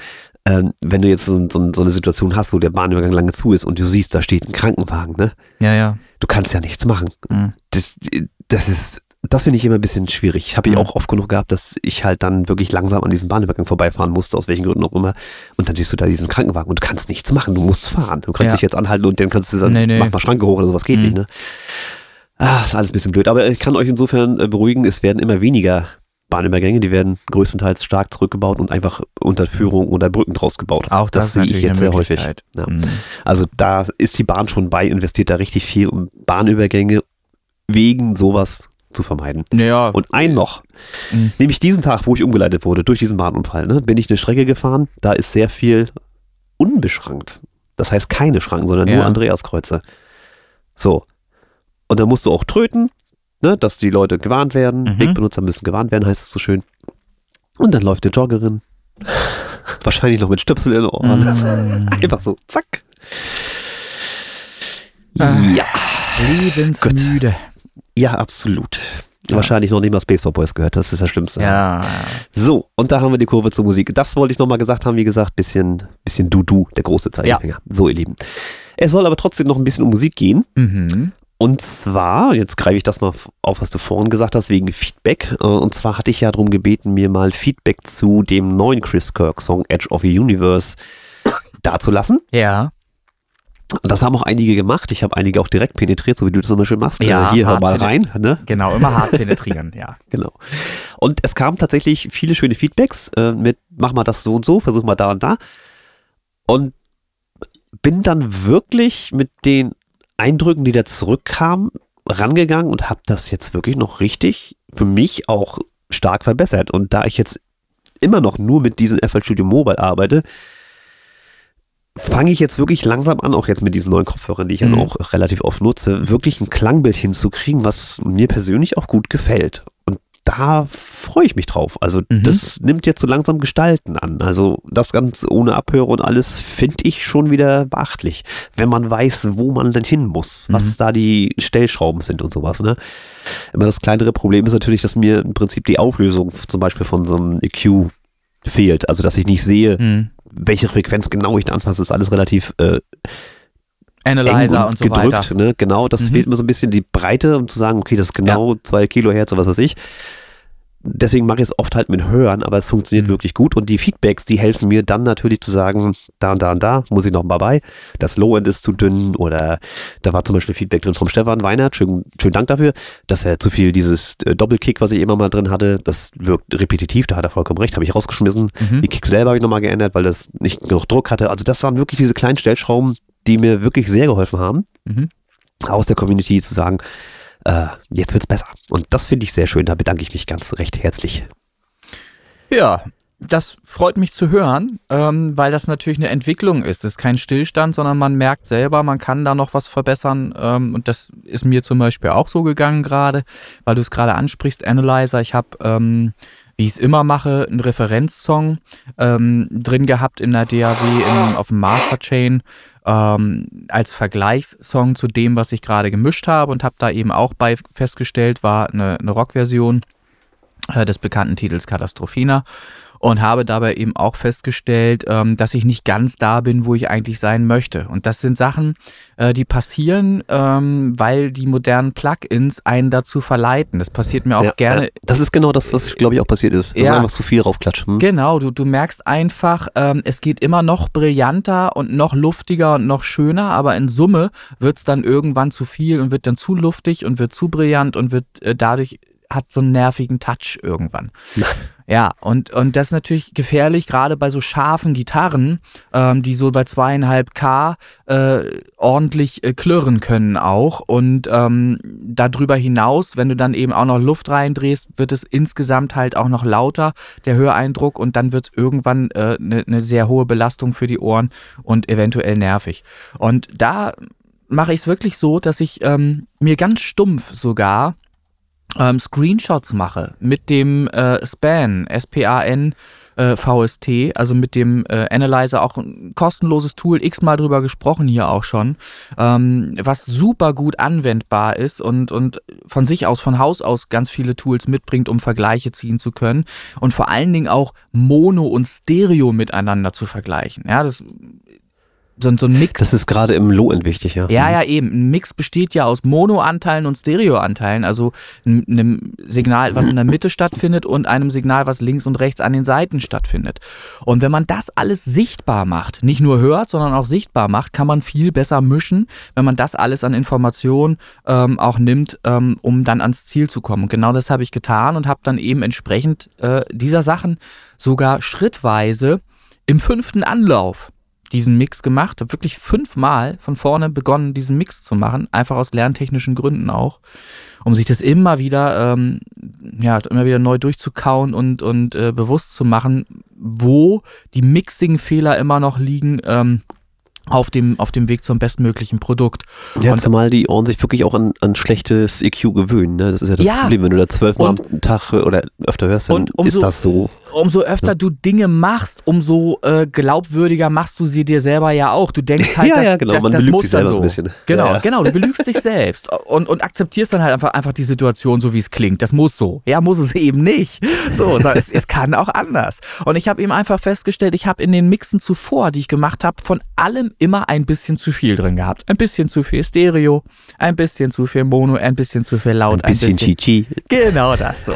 Ähm, wenn du jetzt so, so, so eine Situation hast, wo der Bahnübergang lange zu ist und du siehst, da steht ein Krankenwagen, ne? Ja, ja. Du kannst ja nichts machen. Mhm. Das, das ist, das finde ich immer ein bisschen schwierig. Habe ich Mhm. auch oft genug gehabt, dass ich halt dann wirklich langsam an diesem Bahnübergang vorbeifahren musste, aus welchen Gründen auch immer. Und dann siehst du da diesen Krankenwagen und du kannst nichts machen. Du musst fahren. Du kannst Ja. dich jetzt anhalten und dann kannst du sagen, Nee, nee. mach mal Schranke hoch oder sowas. Geht Mhm. nicht, ne? Ah, ist alles ein bisschen blöd. Aber ich kann euch insofern äh, beruhigen, es werden immer weniger Bahnübergänge, die werden größtenteils stark zurückgebaut und einfach unter Führung oder Brücken draus gebaut. Auch das, ist sehe ich jetzt sehr häufig. Ja. Mhm. Also da ist die Bahn schon bei, investiert da richtig viel, um Bahnübergänge wegen sowas zu vermeiden. Ja, Und ein noch, Mhm. nämlich diesen Tag, wo ich umgeleitet wurde durch diesen Bahnunfall, ne, bin ich eine Strecke gefahren, da ist sehr viel unbeschrankt. Das heißt keine Schranken, sondern nur Ja. Andreaskreuze. So. Und da musst du auch tröten, ne, dass die Leute gewarnt werden. Mhm. Wegbenutzer müssen gewarnt werden, heißt es so schön. Und dann läuft die Joggerin. *laughs* Wahrscheinlich noch mit Stöpsel in den Ohren. Mhm. *laughs* Einfach so, zack. Ah. Ja, lebensmüde. ja, absolut. Ja. Wahrscheinlich noch nicht mal Spaceball Boys gehört, das ist das Schlimmste. Ja. So, und da haben wir die Kurve zur Musik. Das wollte ich nochmal gesagt haben, wie gesagt, bisschen, bisschen Du-Du, der große Zeigefinger. So, ihr Lieben. Es soll aber trotzdem noch ein bisschen um Musik gehen. Mhm. Und zwar, jetzt greife ich das mal auf, was du vorhin gesagt hast, wegen Feedback. Äh, Und zwar hatte ich ja darum gebeten, mir mal Feedback zu dem neuen Chris Kirk-Song Edge of the Universe *coughs* dazulassen. Ja. Und das haben auch einige gemacht. Ich habe einige auch direkt penetriert, so wie du das immer schön machst. Ja, Äh, Hier, hör mal rein. Ne? Genau, immer hart *laughs* penetrieren, ja. Genau. Und es kamen tatsächlich viele schöne Feedbacks äh, mit, mach mal das so und so, versuch mal da und da. Und bin dann wirklich mit den Eindrücken, die da zurückkamen, rangegangen und habe das jetzt wirklich noch richtig für mich auch stark verbessert. Und da ich jetzt immer noch nur mit diesem FL Studio Mobile arbeite, fange ich jetzt wirklich langsam an, auch jetzt mit diesen neuen Kopfhörern, die ich ja Mhm. auch relativ oft nutze, wirklich ein Klangbild hinzukriegen, was mir persönlich auch gut gefällt. Da freue ich mich drauf. Also Mhm. das nimmt jetzt so langsam Gestalten an. Also das Ganze ohne Abhörer und alles finde ich schon wieder beachtlich, wenn man weiß, wo man denn hin muss, was Mhm. da die Stellschrauben sind und sowas. Ne? Immer das kleinere Problem ist natürlich, dass mir im Prinzip die Auflösung zum Beispiel von so einem EQ fehlt. Also, dass ich nicht sehe, mhm. welche Frequenz genau ich da anfasse, ist alles relativ äh, Analyzer und, und, so gedrückt, weiter. Ne? Genau, das mhm. fehlt mir so ein bisschen die Breite, um zu sagen, okay, das ist genau ja. zwei Kilohertz oder was weiß ich deswegen mache ich es oft halt mit Hören, aber es funktioniert mhm. wirklich gut und die Feedbacks, die helfen mir dann natürlich zu sagen, da und da und da muss ich noch mal bei, das Low-End ist zu dünn oder da war zum Beispiel Feedback drin vom Stefan Weinert, schönen, schönen Dank dafür, dass er zu viel dieses äh, Doppelkick, was ich immer mal drin hatte, das wirkt repetitiv, da hat er vollkommen recht, habe ich rausgeschmissen. Mhm. Die Kicks selber habe ich nochmal geändert, weil das nicht genug Druck hatte. Also das waren wirklich diese kleinen Stellschrauben, die mir wirklich sehr geholfen haben, mhm. aus der Community zu sagen, äh, jetzt wird's besser. Und das finde ich sehr schön. Da bedanke ich mich ganz recht herzlich. Ja, das freut mich zu hören, ähm, weil das natürlich eine Entwicklung ist. Es ist kein Stillstand, sondern man merkt selber, man kann da noch was verbessern. Ähm, und das ist mir zum Beispiel auch so gegangen gerade, weil du es gerade ansprichst, Analyzer. Ich habe, ähm, wie ich es immer mache, einen Referenzsong ähm, drin gehabt in der DAW in, auf dem Masterchain ähm, als Vergleichssong zu dem, was ich gerade gemischt habe und habe da eben auch bei festgestellt, war eine, eine Rockversion äh, des bekannten Titels Katastrophina und habe dabei eben auch festgestellt, ähm, dass ich nicht ganz da bin, wo ich eigentlich sein möchte. Und das sind Sachen, äh, die passieren, ähm, weil die modernen Plugins einen dazu verleiten. Das passiert mir auch ja, gerne. Äh, das ist genau das, was glaube ich auch passiert ist. Ja, einfach zu viel raufklatschen. Hm? Genau, du, du merkst einfach, ähm, es geht immer noch brillanter und noch luftiger und noch schöner, aber in Summe wird es dann irgendwann zu viel und wird dann zu luftig und wird zu brillant und wird äh, dadurch hat so einen nervigen Touch irgendwann. ja, und, und das ist natürlich gefährlich, gerade bei so scharfen Gitarren, ähm, die so bei zweieinhalb K äh, ordentlich äh, klirren können auch. Und ähm, darüber hinaus, wenn du dann eben auch noch Luft reindrehst, wird es insgesamt halt auch noch lauter, der Höreindruck, und dann wird es irgendwann eine äh, ne, ne sehr hohe Belastung für die Ohren und eventuell nervig. Und da mache ich es wirklich so, dass ich ähm, mir ganz stumpf sogar ähm, Screenshots mache mit dem äh, SPAN, S-P-A-N, äh, VST, also mit dem äh, Analyzer, auch ein kostenloses Tool, x-mal drüber gesprochen hier auch schon, ähm, was super gut anwendbar ist und, und von sich aus, von Haus aus ganz viele Tools mitbringt, um Vergleiche ziehen zu können und vor allen Dingen auch Mono und Stereo miteinander zu vergleichen. Ja, das so, so ein Mix. Das ist gerade im Low-End wichtig, ja. Ja, ja, eben. Ein Mix besteht ja aus Mono-Anteilen und Stereo-Anteilen, also einem Signal, was in der Mitte stattfindet und einem Signal, was links und rechts an den Seiten stattfindet. Und wenn man das alles sichtbar macht, nicht nur hört, sondern auch sichtbar macht, kann man viel besser mischen, wenn man das alles an Informationen ähm, auch nimmt, ähm, um dann ans Ziel zu kommen. Und genau das habe ich getan und habe dann eben entsprechend äh, dieser Sachen sogar schrittweise im fünften Anlauf diesen Mix gemacht, habe wirklich fünfmal von vorne begonnen, diesen Mix zu machen, einfach aus lerntechnischen Gründen auch, um sich das immer wieder, ähm, ja, immer wieder neu durchzukauen und, und äh, bewusst zu machen, wo die Mixing-Fehler immer noch liegen. Ähm, auf dem, auf dem Weg zum bestmöglichen Produkt. Ja, und zumal die Ohren sich wirklich auch an, an schlechtes EQ gewöhnen. Ne? Das ist ja das ja, Problem, wenn du da zwölfmal am Tag oder öfter hörst, dann ist das so umso öfter du Dinge machst, umso äh, glaubwürdiger machst du sie dir selber ja auch. Du denkst *laughs* halt, ja, ja, genau. das, Man das muss dann so. Ein bisschen. Genau, ja, genau. Du belügst dich selbst und, und akzeptierst dann halt einfach, einfach die Situation so, wie es klingt. Das muss so. Ja, muss es eben nicht. So, es, es kann auch anders. Und ich habe eben einfach festgestellt, ich habe in den Mixen zuvor, die ich gemacht habe, von allem immer ein bisschen zu viel drin gehabt. Ein bisschen zu viel Stereo, ein bisschen zu viel Mono, ein bisschen zu viel Laut. Ein bisschen, ein bisschen Chichi. Genau das so.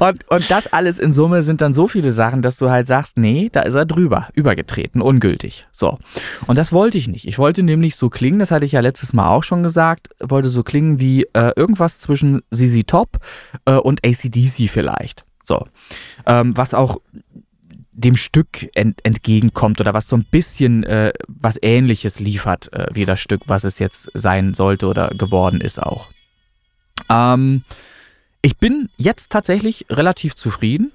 Und, und das alles in Summe sind dann so viele viele Sachen, dass du halt sagst, nee, da ist er drüber, übergetreten, ungültig. So. Und das wollte ich nicht. Ich wollte nämlich so klingen, das hatte ich ja letztes Mal auch schon gesagt, wollte so klingen wie äh, irgendwas zwischen ZZ Top äh, und ACDC vielleicht. So. Ähm, was auch dem Stück ent entgegenkommt oder was so ein bisschen äh, was ähnliches liefert äh, wie das Stück, was es jetzt sein sollte oder geworden ist auch. Ähm, ich bin jetzt tatsächlich relativ zufrieden.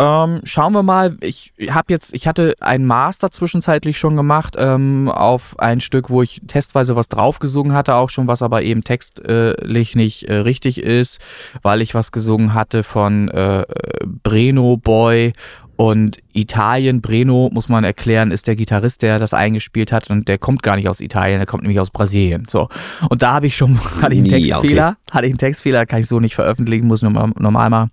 Ähm, schauen wir mal. Ich habe jetzt, ich hatte einen Master zwischenzeitlich schon gemacht ähm, auf ein Stück, wo ich testweise was draufgesungen hatte, auch schon, was aber eben textlich nicht äh, richtig ist, weil ich was gesungen hatte von äh, Breno Boy und Italien, Breno, muss man erklären, ist der Gitarrist, der das eingespielt hat und der kommt gar nicht aus Italien, der kommt nämlich aus Brasilien. So. Und da habe ich schon, *laughs* hatte ich einen Textfehler, okay. hatte ich einen Textfehler, kann ich so nicht veröffentlichen, muss ich nochmal normal machen.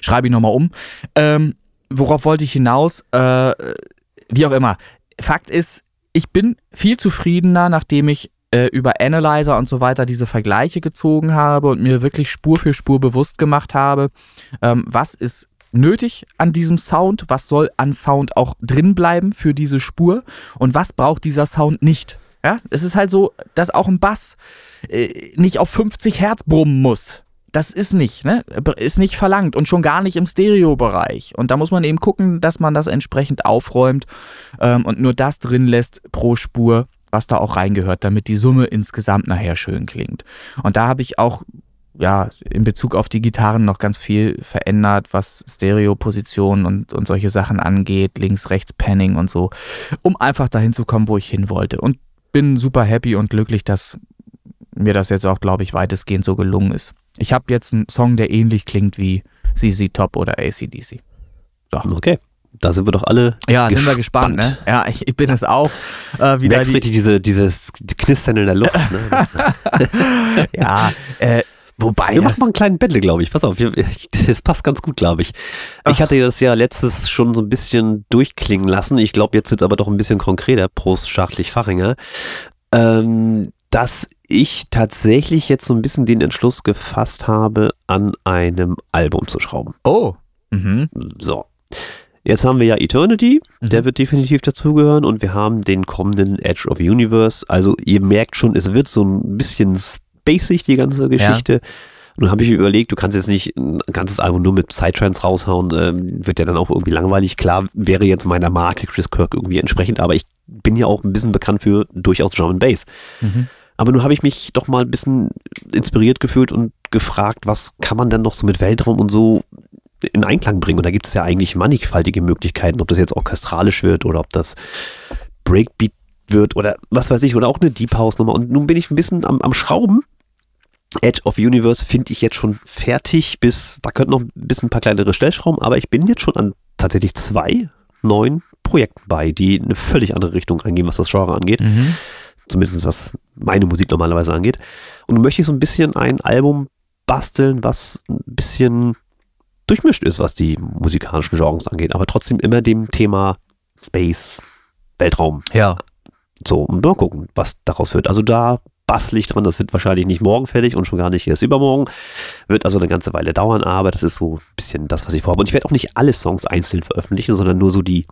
Schreibe ich nochmal um. Ähm, worauf wollte ich hinaus? Äh, wie auch immer. Fakt ist, ich bin viel zufriedener, nachdem ich äh, über Analyzer und so weiter diese Vergleiche gezogen habe und mir wirklich Spur für Spur bewusst gemacht habe, ähm, was ist nötig an diesem Sound, was soll an Sound auch drin bleiben für diese Spur und was braucht dieser Sound nicht. Ja, es ist halt so, dass auch ein Bass äh, nicht auf 50 Hertz brummen muss. Das ist nicht, ne? Ist nicht verlangt und schon gar nicht im Stereo-Bereich. Und da muss man eben gucken, dass man das entsprechend aufräumt ähm, und nur das drin lässt pro Spur, was da auch reingehört, damit die Summe insgesamt nachher schön klingt. Und da habe ich auch ja, in Bezug auf die Gitarren noch ganz viel verändert, was Stereo-Positionen und, und solche Sachen angeht, links, rechts, Panning und so, um einfach dahin zu kommen, wo ich hin wollte. Und bin super happy und glücklich, dass mir das jetzt auch, glaube ich, weitestgehend so gelungen ist. Ich habe jetzt einen Song, der ähnlich klingt wie CC Top oder ACDC. So. Okay. Da sind wir doch alle. Ja, gespannt. sind wir gespannt, ne? Ja, ich, ich bin es auch. Äh, wie Merkst die, richtig diese, dieses Knistern in der Luft, ne? *laughs* ja, äh, Wobei. Wir machen mal einen kleinen Battle, glaube ich. Pass auf, das passt ganz gut, glaube ich. Ich hatte das ja letztes schon so ein bisschen durchklingen lassen. Ich glaube, jetzt wird es aber doch ein bisschen konkreter. Prost, Schachtlich Fachinger. Ähm, dass ich tatsächlich jetzt so ein bisschen den Entschluss gefasst habe, an einem Album zu schrauben. Oh. Mhm. So. Jetzt haben wir ja Eternity, mhm. der wird definitiv dazugehören und wir haben den kommenden Edge of Universe. Also ihr merkt schon, es wird so ein bisschen spacig, die ganze Geschichte. Ja. Dann habe ich mir überlegt, du kannst jetzt nicht ein ganzes Album nur mit Psytrance raushauen, ähm, wird ja dann auch irgendwie langweilig. Klar wäre jetzt meiner Marke Chris Kirk irgendwie entsprechend, aber ich bin ja auch ein bisschen bekannt für durchaus Drum and Bass. Mhm. Aber nun habe ich mich doch mal ein bisschen inspiriert gefühlt und gefragt, was kann man denn noch so mit Weltraum und so in Einklang bringen? Und da gibt es ja eigentlich mannigfaltige Möglichkeiten, ob das jetzt orchestralisch wird oder ob das Breakbeat wird oder was weiß ich, oder auch eine Deep House Nummer. Und nun bin ich ein bisschen am, am Schrauben Edge of Universe finde ich jetzt schon fertig, bis, da könnten noch ein bisschen ein paar kleinere Stellschrauben, aber ich bin jetzt schon an tatsächlich zwei neuen Projekten bei, die eine völlig andere Richtung eingehen, was das Genre angeht. Mhm. Zumindest was meine Musik normalerweise angeht. Und nun möchte ich so ein bisschen ein Album basteln, was ein bisschen durchmischt ist, was die musikalischen Genres angeht, aber trotzdem immer dem Thema Space, Weltraum. Ja. So, und mal gucken, was daraus wird. Also da bastel dran. Das wird wahrscheinlich nicht morgen fertig und schon gar nicht erst übermorgen. Wird also eine ganze Weile dauern, aber das ist so ein bisschen das, was ich vorhabe. Und ich werde auch nicht alle Songs einzeln veröffentlichen, sondern nur so die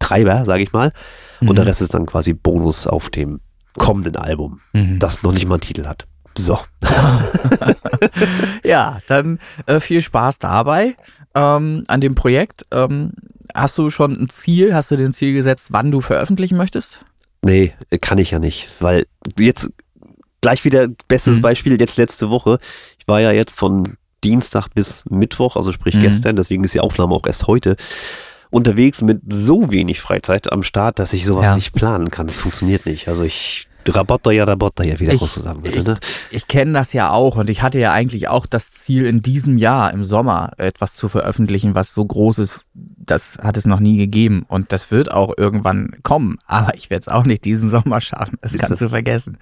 Treiber, sage ich mal. Und mhm. der Rest ist dann quasi Bonus auf dem kommenden Album, mhm. das noch nicht mal einen Titel hat. So. *laughs* ja, dann äh, viel Spaß dabei ähm, an dem Projekt. Ähm, hast du schon ein Ziel? Hast du den Ziel gesetzt, wann du veröffentlichen möchtest? Nee, kann ich ja nicht, weil jetzt gleich wieder bestes mhm. Beispiel jetzt letzte Woche. Ich war ja jetzt von Dienstag bis Mittwoch, also sprich mhm. gestern, deswegen ist die Aufnahme auch erst heute, unterwegs mit so wenig Freizeit am Start, dass ich sowas ja. nicht planen kann. Das funktioniert nicht. Also ich Rabotter ja Rabotter ja wieder ich, sagen würde. Ne? Ich, ich kenne das ja auch und ich hatte ja eigentlich auch das Ziel in diesem Jahr im Sommer etwas zu veröffentlichen, was so groß ist, das hat es noch nie gegeben und das wird auch irgendwann kommen, aber ich werde es auch nicht diesen *laughs* Sommer schaffen, das kannst du vergessen.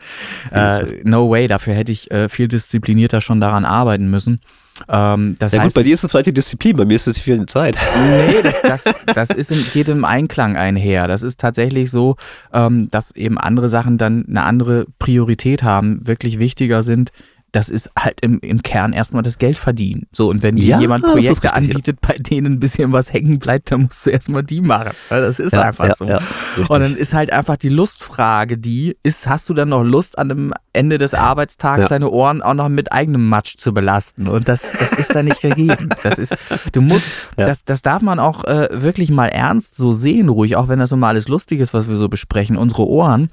Äh, no way, dafür hätte ich äh, viel disziplinierter schon daran arbeiten müssen. Ähm, das ja heißt, gut, bei dir ist es vielleicht die Disziplin, bei mir ist es viel Zeit. Nee, das, *laughs* das, das ist im, geht im Einklang einher. Das ist tatsächlich so, ähm, dass eben andere Sachen dann eine andere Priorität haben, wirklich wichtiger sind das ist halt im, im Kern erstmal das Geld verdienen. So, und wenn ja, jemand Projekte anbietet, bei denen ein bisschen was hängen bleibt, dann musst du erstmal die machen. Das ist ja, einfach ja, so. und dann ist halt einfach die Lustfrage, die ist, hast du dann noch Lust, an dem Ende des Arbeitstags deine Ohren auch noch mit eigenem Matsch zu belasten? Und das, das ist da nicht gegeben. Das ist, du musst, *laughs* das, das darf man auch äh, wirklich mal ernst so sehen, ruhig, auch wenn das so mal alles lustig ist, was wir so besprechen. Unsere Ohren,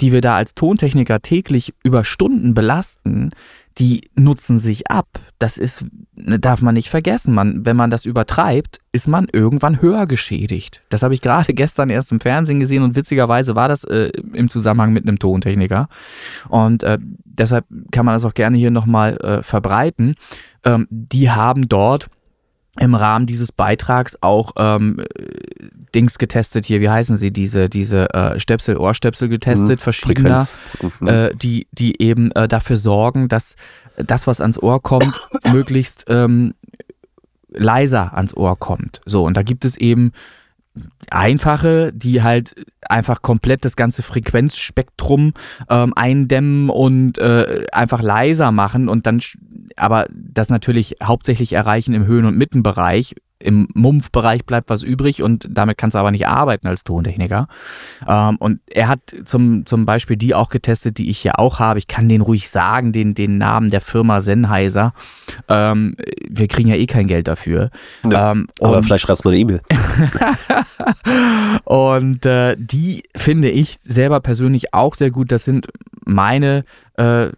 die wir da als Tontechniker täglich über Stunden belasten, die nutzen sich ab. Das ist, ne, darf man nicht vergessen. Man, wenn man das übertreibt, ist man irgendwann höher geschädigt. Das habe ich gerade *laughs* gestern erst im Fernsehen gesehen und witzigerweise war das äh, im Zusammenhang mit einem Tontechniker. Und äh, deshalb kann man das auch gerne hier nochmal äh, verbreiten. Ähm, die haben dort im Rahmen dieses Beitrags auch ähm, Dings getestet hier, wie heißen sie, diese, diese äh, Stöpsel, Ohrstöpsel getestet, mhm, verschiedener, mhm. äh, die, die eben äh, dafür sorgen, dass das, was ans Ohr kommt, *coughs* möglichst ähm, leiser ans Ohr kommt. So, und da gibt es eben einfache, die halt einfach komplett das ganze Frequenzspektrum ähm, eindämmen und äh, einfach leiser machen und dann aber das natürlich hauptsächlich erreichen im Höhen- und Mittenbereich im Mumpfbereich bleibt was übrig und damit kannst du aber nicht arbeiten als Tontechniker. Ähm, und er hat zum, zum Beispiel die auch getestet, die ich hier auch habe. Ich kann den ruhig sagen, den, den Namen der Firma Sennheiser. Ähm, wir kriegen ja eh kein Geld dafür. Ja, ähm, aber vielleicht schreibst du mal eine E-Mail. *laughs* und äh, die finde ich selber persönlich auch sehr gut. Das sind meine äh,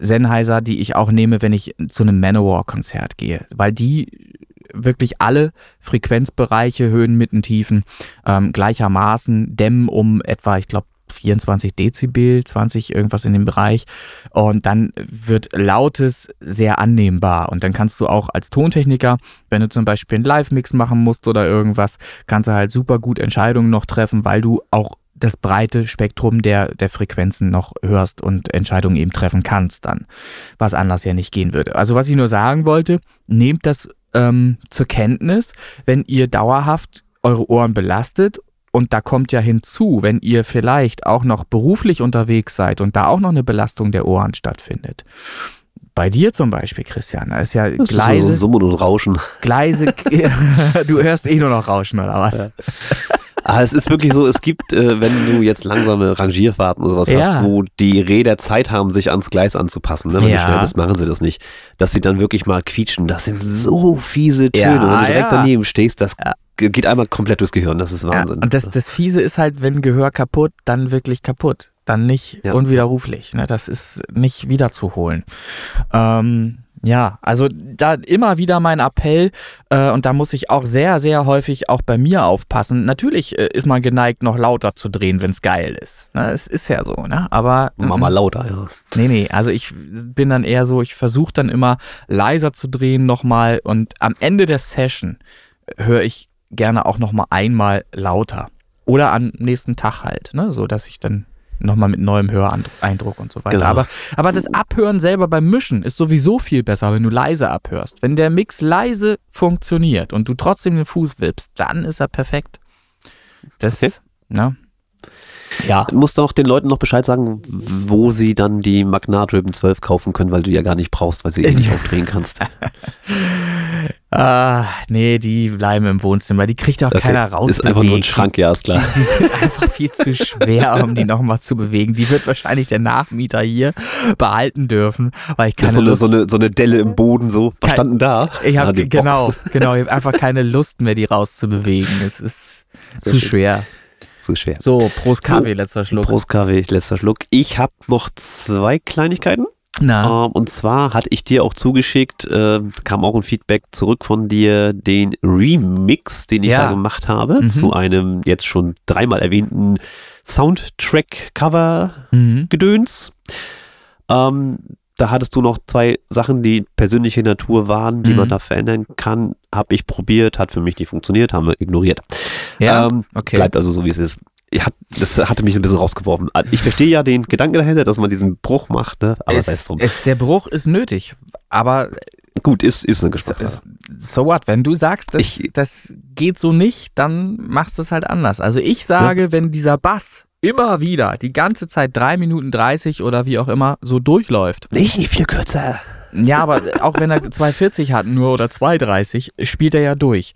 Sennheiser, die ich auch nehme, wenn ich zu einem Manowar-Konzert gehe, weil die wirklich alle Frequenzbereiche, Höhen, Mitten, Tiefen ähm, gleichermaßen dämmen um etwa, ich glaube, 24 Dezibel, 20 irgendwas in dem Bereich und dann wird Lautes sehr annehmbar und dann kannst du auch als Tontechniker, wenn du zum Beispiel einen Live-Mix machen musst oder irgendwas, kannst du halt super gut Entscheidungen noch treffen, weil du auch das breite Spektrum der, der Frequenzen noch hörst und Entscheidungen eben treffen kannst dann, was anders ja nicht gehen würde. Also was ich nur sagen wollte, nehmt das ähm, zur Kenntnis, wenn ihr dauerhaft eure Ohren belastet. Und da kommt ja hinzu, wenn ihr vielleicht auch noch beruflich unterwegs seid und da auch noch eine Belastung der Ohren stattfindet. Bei dir zum Beispiel, Christian, da ist ja das Gleise. Ist so Summen und Rauschen. Gleise. *laughs* *laughs* du hörst eh nur noch Rauschen, oder was? Ja. Ah, es ist wirklich so, es gibt, äh, wenn du jetzt langsame Rangierfahrten oder sowas ja. hast, wo die Räder Zeit haben, sich ans Gleis anzupassen, ne? wenn ja. du schnell bist, machen sie das nicht, dass sie dann wirklich mal quietschen. Das sind so fiese Töne. Ja, wenn du direkt daneben stehst, das geht einmal komplett durchs Gehirn. Das ist Wahnsinn. und das, das Fiese ist halt, wenn Gehör kaputt, dann wirklich kaputt. Dann nicht unwiderruflich. Ne? Das ist nicht wiederzuholen. Ähm, ja, also da immer wieder mein Appell äh, und da muss ich auch sehr, sehr häufig auch bei mir aufpassen. Natürlich äh, ist man geneigt, noch lauter zu drehen, wenn es geil ist. Ne? Es ist ja so, ne? Aber. Mach mal lauter, ja. Nee, nee, also ich bin dann eher so, ich versuche dann immer leiser zu drehen nochmal und am Ende der Session höre ich gerne auch nochmal einmal lauter. Oder am nächsten Tag halt, ne? So dass ich dann nochmal mit neuem Höreindruck und so weiter. Genau. Aber, aber das Abhören selber beim Mischen ist sowieso viel besser, wenn du leise abhörst. Wenn der Mix leise funktioniert und du trotzdem den Fuß wippst, dann ist er perfekt. Das, okay. ne? Ja. Du musst auch den Leuten noch Bescheid sagen, wo sie dann die Magnat Ribbon 12 kaufen können, weil du ja gar nicht brauchst, weil sie eh nicht *laughs* aufdrehen kannst. ah, nee, die bleiben im Wohnzimmer. Die kriegt auch okay. keiner raus. Ist einfach nur ein Schrank, ja, ist klar. Die, die sind einfach viel zu schwer, um die nochmal zu bewegen. Die wird wahrscheinlich der Nachmieter hier behalten dürfen, weil ich keine so Lust... Eine, so, eine, so eine Delle im Boden so. Was standen da? Ich habe ah, genau, genau, ich habe einfach keine Lust mehr, die rauszubewegen. Es ist Sehr zu schön. schwer zu schwer. So, Prost Kaffee, so, letzter Schluck. Prost Kaffee, letzter Schluck. Ich habe noch zwei Kleinigkeiten. Na. Ähm, und zwar hatte ich dir auch zugeschickt, äh, kam auch ein Feedback zurück von dir, den Remix, den ich ja. da gemacht habe, mhm. zu einem jetzt schon dreimal erwähnten Soundtrack-Cover-Gedöns. Mhm. Ähm, da hattest du noch zwei Sachen, die persönliche Natur waren, die mhm. man da verändern kann. Habe ich probiert, hat für mich nicht funktioniert, haben wir ignoriert. Ja, ähm, okay. Bleibt also so, wie es ist. Hat, das hatte mich ein bisschen rausgeworfen. Ich verstehe ja den Gedanken dahinter, dass man diesen Bruch macht, ne? aber es, es, es, der Bruch ist nötig, aber gut, ist, ist eine Geschmackssache. So what, wenn du sagst, das, ich, das geht so nicht, dann machst du es halt anders. Also ich sage, ja. wenn dieser Bass immer wieder die ganze Zeit 3 Minuten 30 oder wie auch immer so durchläuft. Nee, viel kürzer. Ja, aber auch wenn er 2,40 hat nur oder 2,30, spielt er ja durch.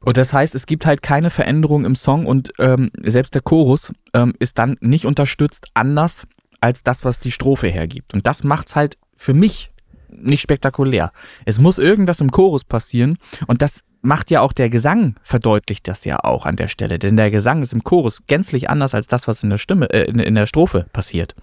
Und das heißt, es gibt halt keine Veränderung im Song und ähm, selbst der Chorus ähm, ist dann nicht unterstützt anders als das, was die Strophe hergibt. Und das macht's halt für mich nicht spektakulär. Es muss irgendwas im Chorus passieren und das macht ja auch der Gesang, verdeutlicht das ja auch an der Stelle. Denn der Gesang ist im Chorus gänzlich anders als das, was in der Stimme, äh, in, in der Strophe passiert.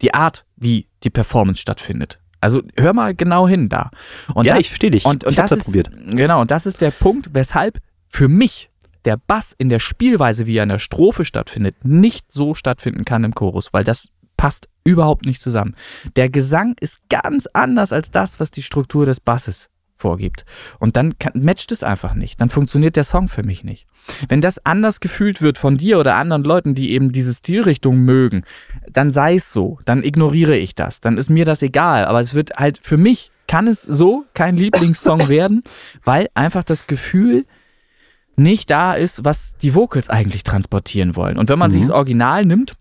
Die Art, wie die Performance stattfindet. Also hör mal genau hin da. Und ja, das, ich verstehe dich. Und, und ich das, das ist, probiert. Genau, und das ist der Punkt, weshalb für mich der Bass in der Spielweise, wie er in der Strophe stattfindet, nicht so stattfinden kann im Chorus, weil das passt überhaupt nicht zusammen. Der Gesang ist ganz anders als das, was die Struktur des Basses vorgibt. Und dann kann, matcht es einfach nicht. Dann funktioniert der Song für mich nicht. Wenn das anders gefühlt wird von dir oder anderen Leuten, die eben diese Stilrichtung mögen, dann sei es so. Dann ignoriere ich das. Dann ist mir das egal. Aber es wird halt für mich kann es so kein Lieblingssong *laughs* werden, weil einfach das Gefühl nicht da ist, was die Vocals eigentlich transportieren wollen. Und wenn man Mhm. sich das Original nimmt,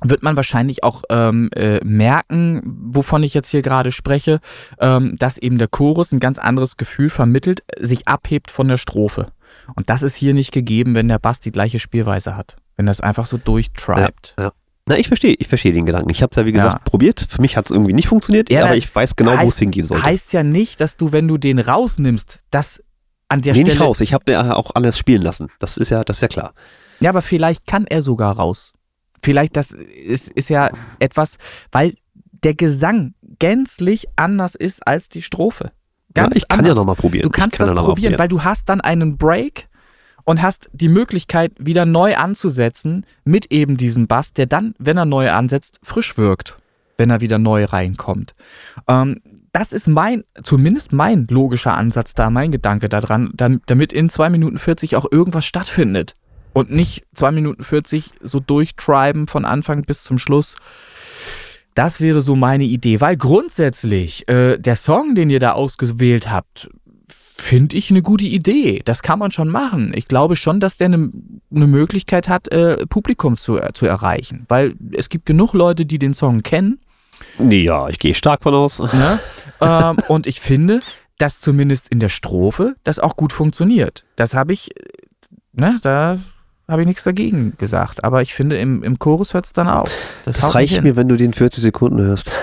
wird man wahrscheinlich auch ähm, äh, merken, wovon ich jetzt hier gerade spreche, ähm, dass eben der Chorus ein ganz anderes Gefühl vermittelt, sich abhebt von der Strophe. Und das ist hier nicht gegeben, wenn der Bass die gleiche Spielweise hat. Wenn das einfach so durchtreibt. Ja. Na, ich verstehe, ich verstehe den Gedanken. Ich habe es ja, wie gesagt, Ja. probiert. Für mich hat es irgendwie nicht funktioniert, Ja, aber ich weiß genau, wo es hingehen sollte. Heißt ja nicht, dass du, wenn du den rausnimmst, das an der nee, Stelle. nicht raus. Ich habe ja auch alles spielen lassen. Das ist ja, das ist ja klar. Ja, aber vielleicht kann er sogar raus. Vielleicht das ist, ist ja etwas, weil der Gesang gänzlich anders ist als die Strophe. Ganz ja, ich kann anders. ja nochmal probieren. Du kannst kann das ja mal probieren, weil du hast dann einen Break und hast die Möglichkeit, wieder neu anzusetzen mit eben diesem Bass, der dann, wenn er neu ansetzt, frisch wirkt, wenn er wieder neu reinkommt. Ähm, das ist mein, zumindest mein logischer Ansatz da, mein Gedanke daran, dam- damit in 2 Minuten 40 auch irgendwas stattfindet. Und nicht 2 Minuten 40 so durchtriben von Anfang bis zum Schluss. Das wäre so meine Idee, weil grundsätzlich äh, der Song, den ihr da ausgewählt habt, finde ich eine gute Idee. Das kann man schon machen. Ich glaube schon, dass der eine ne Möglichkeit hat, äh, Publikum zu, zu erreichen, weil es gibt genug Leute, die den Song kennen. Ja, ich gehe stark von aus. Ne? ähm, *laughs* und ich finde, dass zumindest in der Strophe das auch gut funktioniert. Das habe ich, äh, ne, da habe ich nichts dagegen gesagt. Aber ich finde, im, im Chorus hört es dann auf. Das, Das reicht mir, wenn du den 40 Sekunden hörst. *laughs*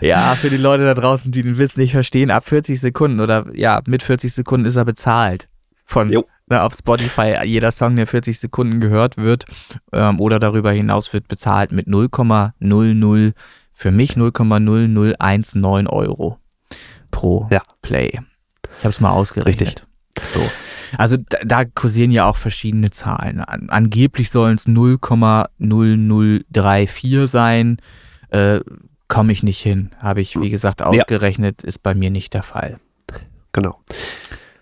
Ja, für die Leute da draußen, die den Witz nicht verstehen, ab 40 Sekunden oder ja, mit 40 Sekunden ist er bezahlt. Von ne, auf Spotify, jeder Song, der 40 Sekunden gehört wird ähm, oder darüber hinaus wird bezahlt mit 0,00, für mich 0,0019 Euro pro Ja. Play. Ich habe es mal ausgerechnet. Richtig. So. Also da, da kursieren ja auch verschiedene Zahlen. An, angeblich sollen es 0,0034 sein. Äh, Komme ich nicht hin. Habe ich, wie gesagt, ausgerechnet. Ist bei mir nicht der Fall. Genau.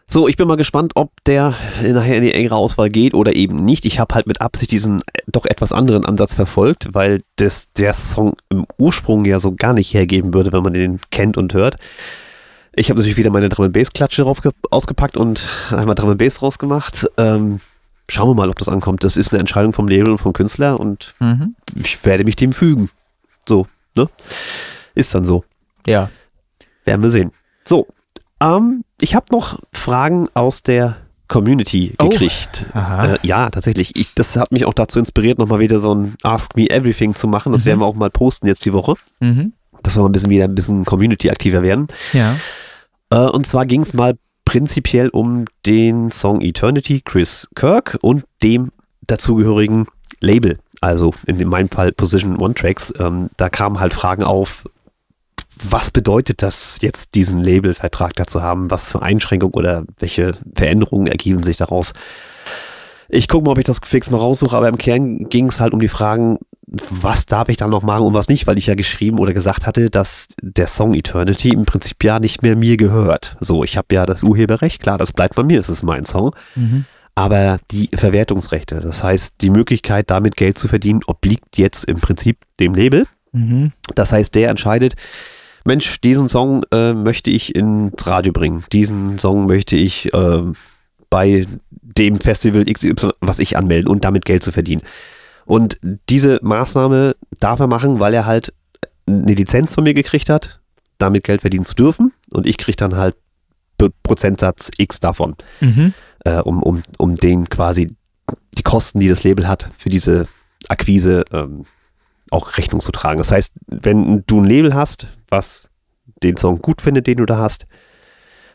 So, ich bin mal gespannt, ob der nachher in die engere Auswahl geht oder eben nicht. Ich habe halt mit Absicht diesen äh, doch etwas anderen Ansatz verfolgt, weil das der Song im Ursprung ja so gar nicht hergeben würde, wenn man den kennt und hört. Ich habe natürlich wieder meine Drum and Bass Klatsche ausgepackt und *laughs* einmal Drum and Bass rausgemacht. Ähm, schauen wir mal, ob das ankommt. Das ist eine Entscheidung vom Label und vom Künstler und Mhm. ich werde mich dem fügen. So, ne? Ist dann so. Ja. Werden wir sehen. So, ähm, ich habe noch Fragen aus der Community Oh. gekriegt. Äh, ja, tatsächlich. Ich, das hat mich auch dazu inspiriert, nochmal wieder so ein Ask Me Everything zu machen. Das Mhm. werden wir auch mal posten jetzt die Woche. Mhm. Dass wir mal ein bisschen wieder ein bisschen Community aktiver werden. Ja. Äh, und zwar ging es mal prinzipiell um den Song Eternity, Chris Kirk und dem dazugehörigen Label. Also in meinem Fall Position One Tracks. Ähm, da kamen halt Fragen auf, was bedeutet das jetzt, diesen Labelvertrag dazu haben? Was für Einschränkungen oder welche Veränderungen ergeben sich daraus? Ich gucke mal, ob ich das fix mal raussuche, aber im Kern ging es halt um die Fragen, was darf ich dann noch machen und was nicht, weil ich ja geschrieben oder gesagt hatte, dass der Song Eternity im Prinzip ja nicht mehr mir gehört. So, ich habe ja das Urheberrecht, klar, das bleibt bei mir, es ist mein Song, Mhm. aber die Verwertungsrechte, das heißt, die Möglichkeit, damit Geld zu verdienen, obliegt jetzt im Prinzip dem Label. Mhm. Das heißt, der entscheidet, Mensch, diesen Song äh, möchte ich ins Radio bringen, diesen Song möchte ich äh, bei dem Festival XY, was ich anmelden und damit Geld zu verdienen. Und diese Maßnahme darf er machen, weil er halt eine Lizenz von mir gekriegt hat, damit Geld verdienen zu dürfen. Und ich kriege dann halt Prozentsatz X davon, Mhm. äh, um, um, um den quasi die Kosten, die das Label hat, für diese Akquise ähm, auch Rechnung zu tragen. Das heißt, wenn du ein Label hast, was den Song gut findet, den du da hast,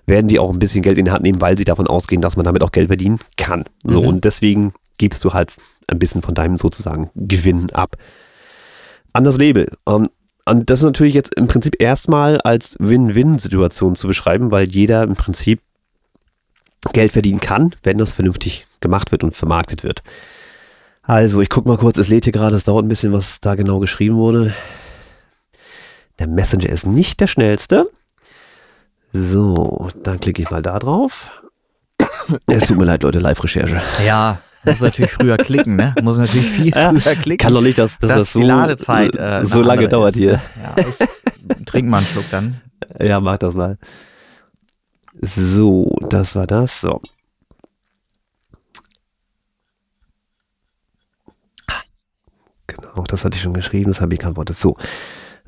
werden die auch ein bisschen Geld in die Hand nehmen, weil sie davon ausgehen, dass man damit auch Geld verdienen kann. So, Mhm. und deswegen gibst du halt ein bisschen von deinem sozusagen Gewinn ab. An das Label. Ähm, und das ist natürlich jetzt im Prinzip erstmal als Win-Win-Situation zu beschreiben, weil jeder im Prinzip Geld verdienen kann, wenn das vernünftig gemacht wird und vermarktet wird. Also, ich gucke mal kurz, es lädt hier gerade, es dauert ein bisschen, was da genau geschrieben wurde. Der Messenger ist nicht der schnellste. So, dann klicke ich mal da drauf. Es tut mir leid, Leute, Live-Recherche. Ja, Muss natürlich früher klicken, ne? Muss natürlich viel früher klicken. Kann doch nicht, dass, dass dass das so, die Ladezeit äh, so lange dauert ist. hier. Ja, ich trink mal einen Schluck dann. Ja, mach das mal. So, das war das. So. Genau, das hatte ich schon geschrieben, das habe ich geantwortet. So.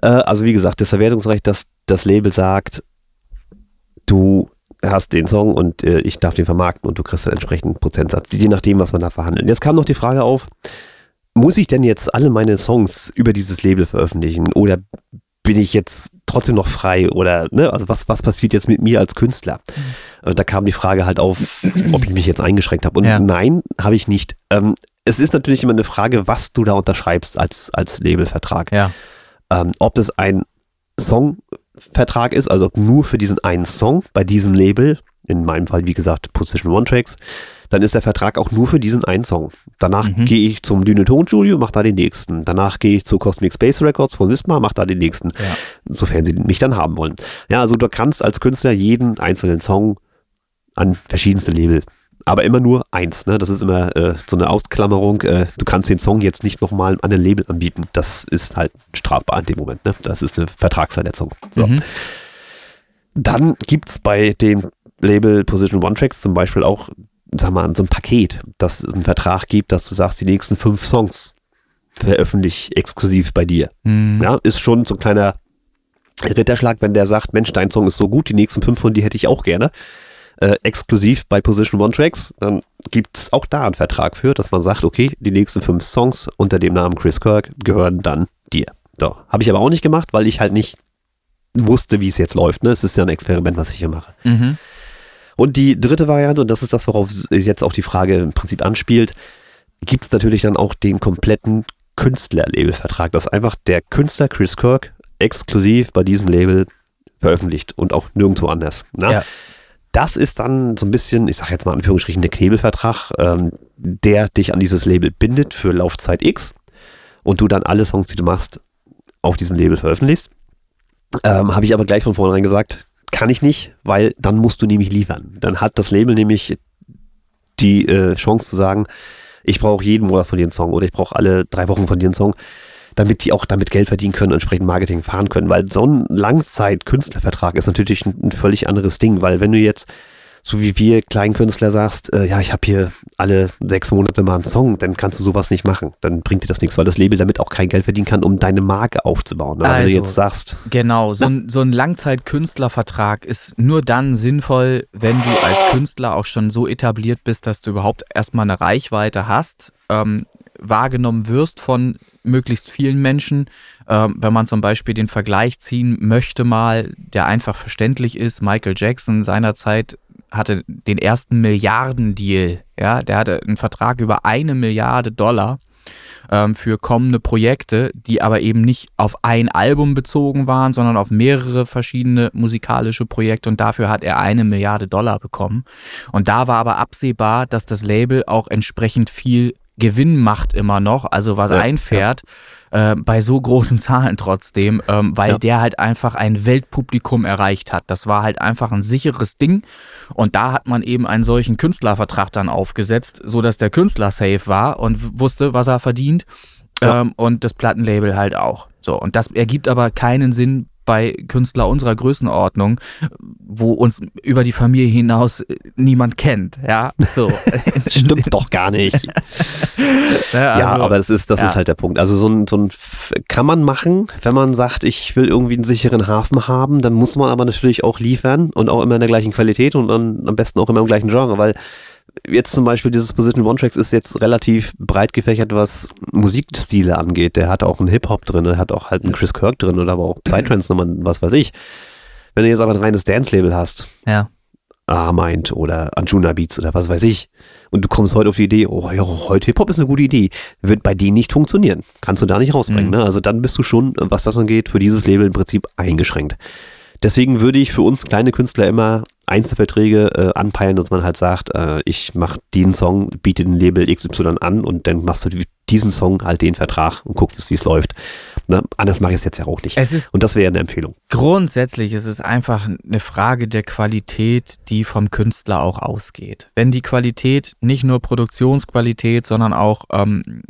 Äh, also wie gesagt, das Verwertungsrecht, dass das Label sagt, du hast den Song und äh, ich darf den vermarkten und du kriegst einen entsprechenden Prozentsatz, je nachdem, was man da verhandelt. Jetzt kam noch die Frage auf, muss ich denn jetzt alle meine Songs über dieses Label veröffentlichen oder bin ich jetzt trotzdem noch frei oder ne, also was, was passiert jetzt mit mir als Künstler? Äh, Da kam die Frage halt auf, ob ich mich jetzt eingeschränkt habe. Und Ja. nein, habe ich nicht. Ähm, es ist natürlich immer eine Frage, was du da unterschreibst als, als Labelvertrag. Ja. Ähm, ob das ein Songvertrag ist, also nur für diesen einen Song bei diesem Label, in meinem Fall wie gesagt Position One Tracks, dann ist der Vertrag auch nur für diesen einen Song. Danach Mhm. gehe ich zum Düne Tonstudio, mach da den nächsten. Danach gehe ich zu Cosmic Space Records von Wismar, mach da den nächsten. Ja. Sofern sie mich dann haben wollen. Ja, also du kannst als Künstler jeden einzelnen Song an verschiedenste Label. Aber immer nur eins, ne? Das ist immer äh, so eine Ausklammerung. Äh, du kannst den Song jetzt nicht nochmal an ein Label anbieten. Das ist halt strafbar in dem Moment, ne? Das ist eine Vertragsverletzung. So. Mhm. Dann gibt es bei dem Label Position One Tracks zum Beispiel auch, sag mal, so ein Paket, dass es einen Vertrag gibt, dass du sagst, die nächsten fünf Songs veröffentliche exklusiv bei dir. Mhm. Ja, ist schon so ein kleiner Ritterschlag, wenn der sagt, Mensch, dein Song ist so gut, die nächsten fünf von dir hätte ich auch gerne. Äh, exklusiv bei Position One Tracks, dann gibt es auch da einen Vertrag für, dass man sagt, okay, die nächsten fünf Songs unter dem Namen Chris Kirk gehören dann dir. So, habe ich aber auch nicht gemacht, weil ich halt nicht wusste, wie es jetzt läuft. Ne? Es ist ja ein Experiment, was ich hier mache. Mhm. Und die dritte Variante, und das ist das, worauf jetzt auch die Frage im Prinzip anspielt, gibt es natürlich dann auch den kompletten Künstler-Labelvertrag, dass einfach der Künstler Chris Kirk exklusiv bei diesem Label veröffentlicht und auch nirgendwo anders. Ne? Ja. Das ist dann so ein bisschen, ich sage jetzt mal in Anführungsstrichen, der Knebelvertrag, ähm, der dich an dieses Label bindet für Laufzeit X und du dann alle Songs, die du machst, auf diesem Label veröffentlichst. Ähm, Habe ich aber gleich von vornherein gesagt, kann ich nicht, weil dann musst du nämlich liefern. Dann hat das Label nämlich die äh, Chance zu sagen, ich brauche jeden Monat von dir einen Song oder ich brauche alle drei Wochen von dir einen Song, damit die auch damit Geld verdienen können und entsprechend Marketing fahren können. Weil so ein Langzeit-Künstlervertrag ist natürlich ein, ein völlig anderes Ding, weil wenn du jetzt so wie wir Kleinkünstler sagst, äh, ja, ich habe hier alle sechs Monate mal einen Song, dann kannst du sowas nicht machen. Dann bringt dir das nichts, weil das Label damit auch kein Geld verdienen kann, um deine Marke aufzubauen. Aber wenn Also, du jetzt sagst, Genau, so ein, so ein Langzeitkünstlervertrag ist nur dann sinnvoll, wenn du als Künstler auch schon so etabliert bist, dass du überhaupt erstmal eine Reichweite hast, ähm, wahrgenommen wirst von möglichst vielen Menschen. Ähm, wenn man zum Beispiel den Vergleich ziehen möchte mal, der einfach verständlich ist, Michael Jackson seinerzeit hatte den ersten Milliardendeal, ja, der hatte einen Vertrag über eine Milliarde Dollar ähm, für kommende Projekte, die aber eben nicht auf ein Album bezogen waren, sondern auf mehrere verschiedene musikalische Projekte und dafür hat er eine Milliarde Dollar bekommen. Und da war aber absehbar, dass das Label auch entsprechend viel Gewinn macht immer noch, also was Ja, einfährt, äh, bei so großen *laughs* Zahlen trotzdem, ähm, weil Ja. der halt einfach ein Weltpublikum erreicht hat. Das war halt einfach ein sicheres Ding und da hat man eben einen solchen Künstlervertrag dann aufgesetzt, so dass der Künstler safe war und wusste, was er verdient Ja. ähm, und das Plattenlabel halt auch. So und das ergibt aber keinen Sinn bei Künstler unserer Größenordnung, wo uns über die Familie hinaus äh, niemand kennt, ja, so. *laughs* stimmt doch gar nicht. *laughs* ja, ja, also- aber das ist, das ja. ist halt der Punkt. Also so ein, so ein kann man machen, wenn man sagt, ich will irgendwie einen sicheren Hafen haben, dann muss man aber natürlich auch liefern und auch immer in der gleichen Qualität und dann am besten auch immer im gleichen Genre, weil jetzt zum Beispiel dieses Position One Tracks ist jetzt relativ breit gefächert, was Musikstile angeht. Der hat auch einen Hip-Hop drin, der hat auch halt einen Chris Kirk drin oder aber auch Psytrance Nummern, was weiß ich. Wenn du jetzt aber ein reines Dance-Label hast, ja. Armind oder Anjuna Beats oder was weiß ich. Und du kommst heute auf die Idee, oh ja, heute Hip-Hop ist eine gute Idee. Wird bei denen nicht funktionieren. Kannst du da nicht rausbringen. Mhm. Ne? Also dann bist du schon, was das angeht, für dieses Label im Prinzip eingeschränkt. Deswegen würde ich für uns kleine Künstler immer Einzelverträge äh, anpeilen, dass man halt sagt, äh, ich mache den Song, biete den Label XY an und dann machst du die, diesen Song, halt den Vertrag und guck, wie es läuft. Ne? Anders mache ich es jetzt ja auch nicht. Und das wäre eine Empfehlung. Grundsätzlich ist es einfach eine Frage der Qualität, die vom Künstler auch ausgeht. Wenn die Qualität nicht nur Produktionsqualität, sondern auch ähm,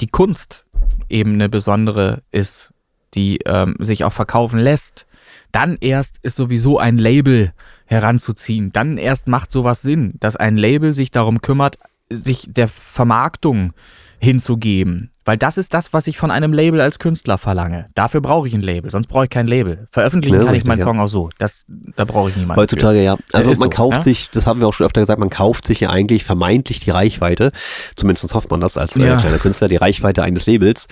die Kunst eben eine besondere ist, die ähm, sich auch verkaufen lässt, dann erst ist sowieso ein Label heranzuziehen. Dann erst macht sowas Sinn, dass ein Label sich darum kümmert, sich der Vermarktung hinzugeben. Weil das ist das, was ich von einem Label als Künstler verlange. Dafür brauche ich ein Label, sonst brauche ich kein Label. Veröffentlichen ja, kann ich meinen ja. Song auch so. Das, da brauche ich niemanden. Heutzutage für. ja. Also man so, kauft ja? sich, das haben wir auch schon öfter gesagt, man kauft sich ja eigentlich vermeintlich die Reichweite, zumindest hofft man das als äh, kleiner Künstler, die Reichweite eines Labels.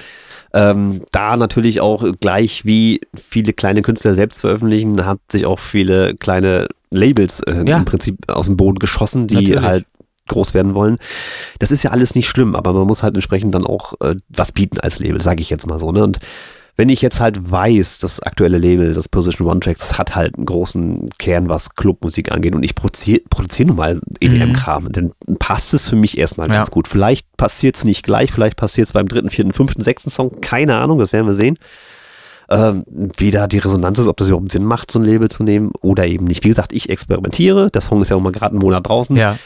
Ähm, da natürlich auch gleich wie viele kleine Künstler selbst veröffentlichen, hat sich auch viele kleine Labels äh, ja. im Prinzip aus dem Boden geschossen, die natürlich. halt groß werden wollen. Das ist ja alles nicht schlimm, aber man muss halt entsprechend dann auch äh, was bieten als Label, sage ich jetzt mal so. Ne? Und wenn ich jetzt halt weiß, das aktuelle Label, das Position One Tracks, hat halt einen großen Kern, was Clubmusik angeht und ich produziere produzier nun mal EDM-Kram, mhm. dann passt es für mich erstmal ja. ganz gut. Vielleicht passiert es nicht gleich, vielleicht passiert es beim dritten, vierten, fünften, sechsten Song, keine Ahnung, das werden wir sehen. Ähm, wie da die Resonanz ist, ob das überhaupt Sinn macht, so ein Label zu nehmen oder eben nicht. Wie gesagt, ich experimentiere. Der Song ist ja auch mal gerade einen Monat draußen. Ja.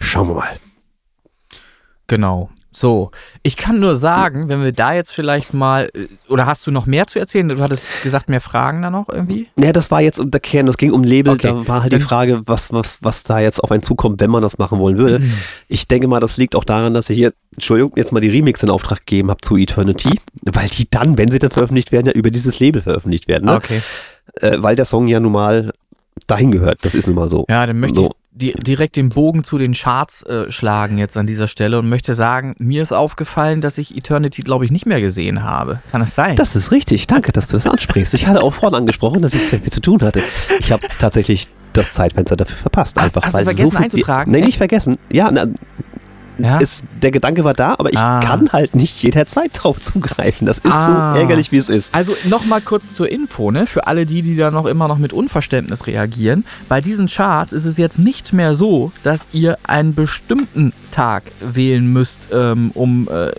Schauen wir mal. Genau. So, ich kann nur sagen, wenn wir da jetzt vielleicht mal, äh, oder hast du noch mehr zu erzählen? Du hattest gesagt, mehr Fragen da noch irgendwie? Ja, das war jetzt um der Kern, das ging um Label, okay. da war halt die Frage, was, was, was da jetzt auf einen zukommt, wenn man das machen wollen würde. Mhm. Ich denke mal, das liegt auch daran, dass ich hier, Entschuldigung, jetzt mal die Remix in Auftrag gegeben habe zu Eternity, weil die dann, wenn sie dann veröffentlicht werden, ja über dieses Label veröffentlicht werden. Ne? Okay. Äh, weil der Song ja nun mal dahin gehört. Das ist nun mal so. Ja, dann möchte so. ich die, direkt den Bogen zu den Charts äh, schlagen jetzt an dieser Stelle und möchte sagen, mir ist aufgefallen, dass ich Eternity, glaube ich, nicht mehr gesehen habe. Kann das sein? Das ist richtig. Danke, dass du das ansprichst. Ich hatte auch vorhin angesprochen, dass ich sehr viel zu tun hatte. Ich habe tatsächlich das Zeitfenster dafür verpasst. Hast, einfach, hast weil du vergessen so einzutragen? Nee, nicht vergessen. Ja, na, ja? Ist, der Gedanke war da, aber ich ah. kann halt nicht jederzeit drauf zugreifen. Das ist ah. so ärgerlich, wie es ist. Also nochmal kurz zur Info, ne? Für alle die, die da noch immer noch mit Unverständnis reagieren. Bei diesen Charts ist es jetzt nicht mehr so, dass ihr einen bestimmten Tag wählen müsst, ähm, um äh,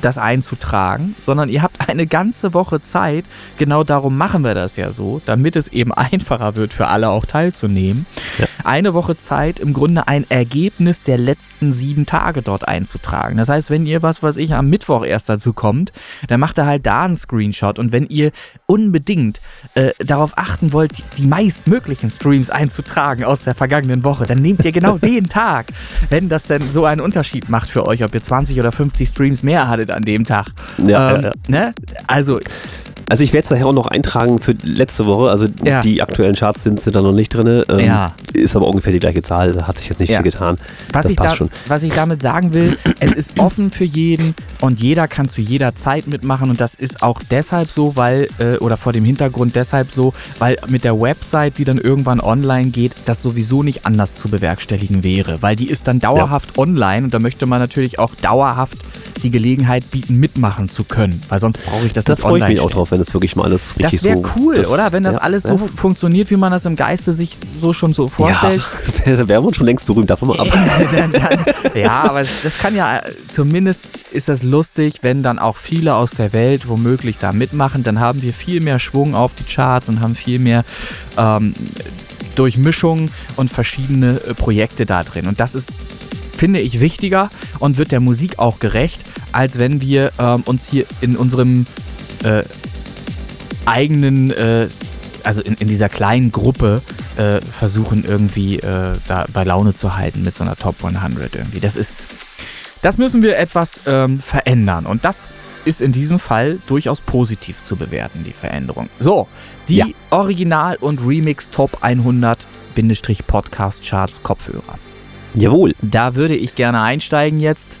das einzutragen, sondern ihr habt eine ganze Woche Zeit. Genau darum machen wir das ja so, damit es eben einfacher wird für alle auch teilzunehmen. Ja. Eine Woche Zeit, im Grunde ein Ergebnis der letzten sieben Tage dort einzutragen. Das heißt, wenn ihr was, was ich am Mittwoch erst dazu kommt, dann macht ihr halt da einen Screenshot. Und wenn ihr unbedingt äh, darauf achten wollt, die, die meistmöglichen Streams einzutragen aus der vergangenen Woche, dann nehmt ihr genau den Tag, wenn das denn so einen Unterschied macht für euch, ob ihr 20 oder 50 Streams mehr hattet an dem Tag. Ja, ähm, ja, ja. Ne? Also also ich werde es nachher auch noch eintragen für letzte Woche. Also ja. die aktuellen Charts sind, sind da noch nicht drin. Ähm, ja. Ist aber ungefähr die gleiche Zahl. Da hat sich jetzt nicht ja. viel getan. Was das ich, da, schon. was ich damit sagen will, *coughs* es ist offen für jeden und jeder kann zu jeder Zeit mitmachen. Und das ist auch deshalb so, weil, äh, oder vor dem Hintergrund deshalb so, weil mit der Website, die dann irgendwann online geht, das sowieso nicht anders zu bewerkstelligen wäre. Weil die ist dann dauerhaft online und da möchte man natürlich auch dauerhaft die Gelegenheit bieten, mitmachen zu können. Weil sonst brauche ich das da nicht online. Da freue ich mich auch drauf, wenn das wirklich mal alles richtig Das wäre so, cool, das, oder? Wenn das ja, alles so ja. funktioniert, wie man das im Geiste sich so schon so vorstellt. Ja, *laughs* da wären wir schon längst berühmt, davon mal ab. *laughs* dann, dann, ja, aber das kann ja, zumindest ist das lustig, wenn dann auch viele aus der Welt womöglich da mitmachen, dann haben wir viel mehr Schwung auf die Charts und haben viel mehr ähm, Durchmischung und verschiedene äh, Projekte da drin. Und das ist finde ich wichtiger und wird der Musik auch gerecht, als wenn wir ähm, uns hier in unserem äh, eigenen, äh, also in, in, dieser kleinen Gruppe äh, versuchen irgendwie äh, da bei Laune zu halten mit so einer Top 100 irgendwie. Das ist, das müssen wir etwas ähm, verändern und das ist in diesem Fall durchaus positiv zu bewerten, die Veränderung. So, die ja. Original- und Remix Top 100 Podcast Charts Kopfhörer. Jawohl. Da würde ich gerne einsteigen jetzt.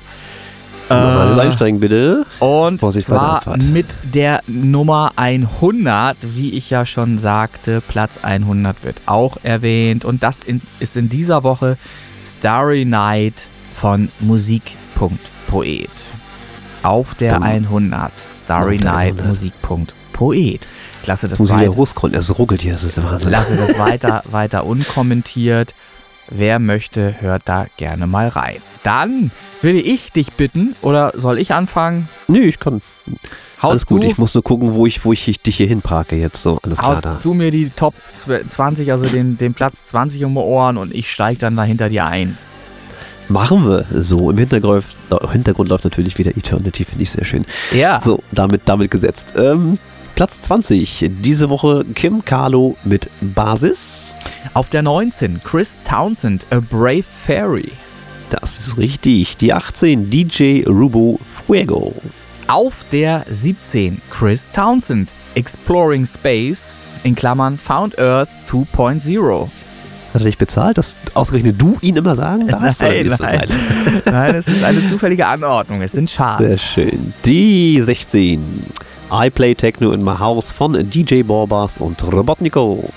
Normales äh, Einsteigen bitte. Und zwar mit der Nummer 100, wie ich ja schon sagte, Platz 100 wird auch erwähnt. Und das in, ist in dieser Woche Starry Night von Musik.poet. Auf der um, 100. Starry Night Musik.poet. Ich lasse das, das muss weiter. Ich wieder es ruckelt hier, das ist der Wahnsinn. Lasse das weiter, weiter unkommentiert. Wer möchte, hört da gerne mal rein. Dann würde ich dich bitten, oder soll ich anfangen? Nö, ich kann. Haust Alles gut, du, ich muss nur gucken, wo ich, wo ich dich hier hinparke jetzt. So, alles klar da. du mir die Top 20, also den, den Platz 20 um die Ohren und ich steige dann da hinter dir ein. Machen wir so. Im Hintergrund, äh, Hintergrund läuft natürlich wieder Eternity, finde ich sehr schön. Ja. So, damit, damit gesetzt. Ähm, Platz 20. Diese Woche Kim Carlo mit Basis. Auf der 19 Chris Townsend, A Brave Fairy. Das ist richtig. Die 18 DJ Rubo Fuego. Auf der 17 Chris Townsend, Exploring Space, in Klammern Found Earth 2.0. Hat er dich bezahlt, dass ausgerechnet du ihn immer sagen darfst? Nein, das? nein. Nein, es ist eine *laughs* zufällige Anordnung. Es sind Sehr Charts. schön. Die 16. I Play Techno in My House von DJ Borbas und Robotnico.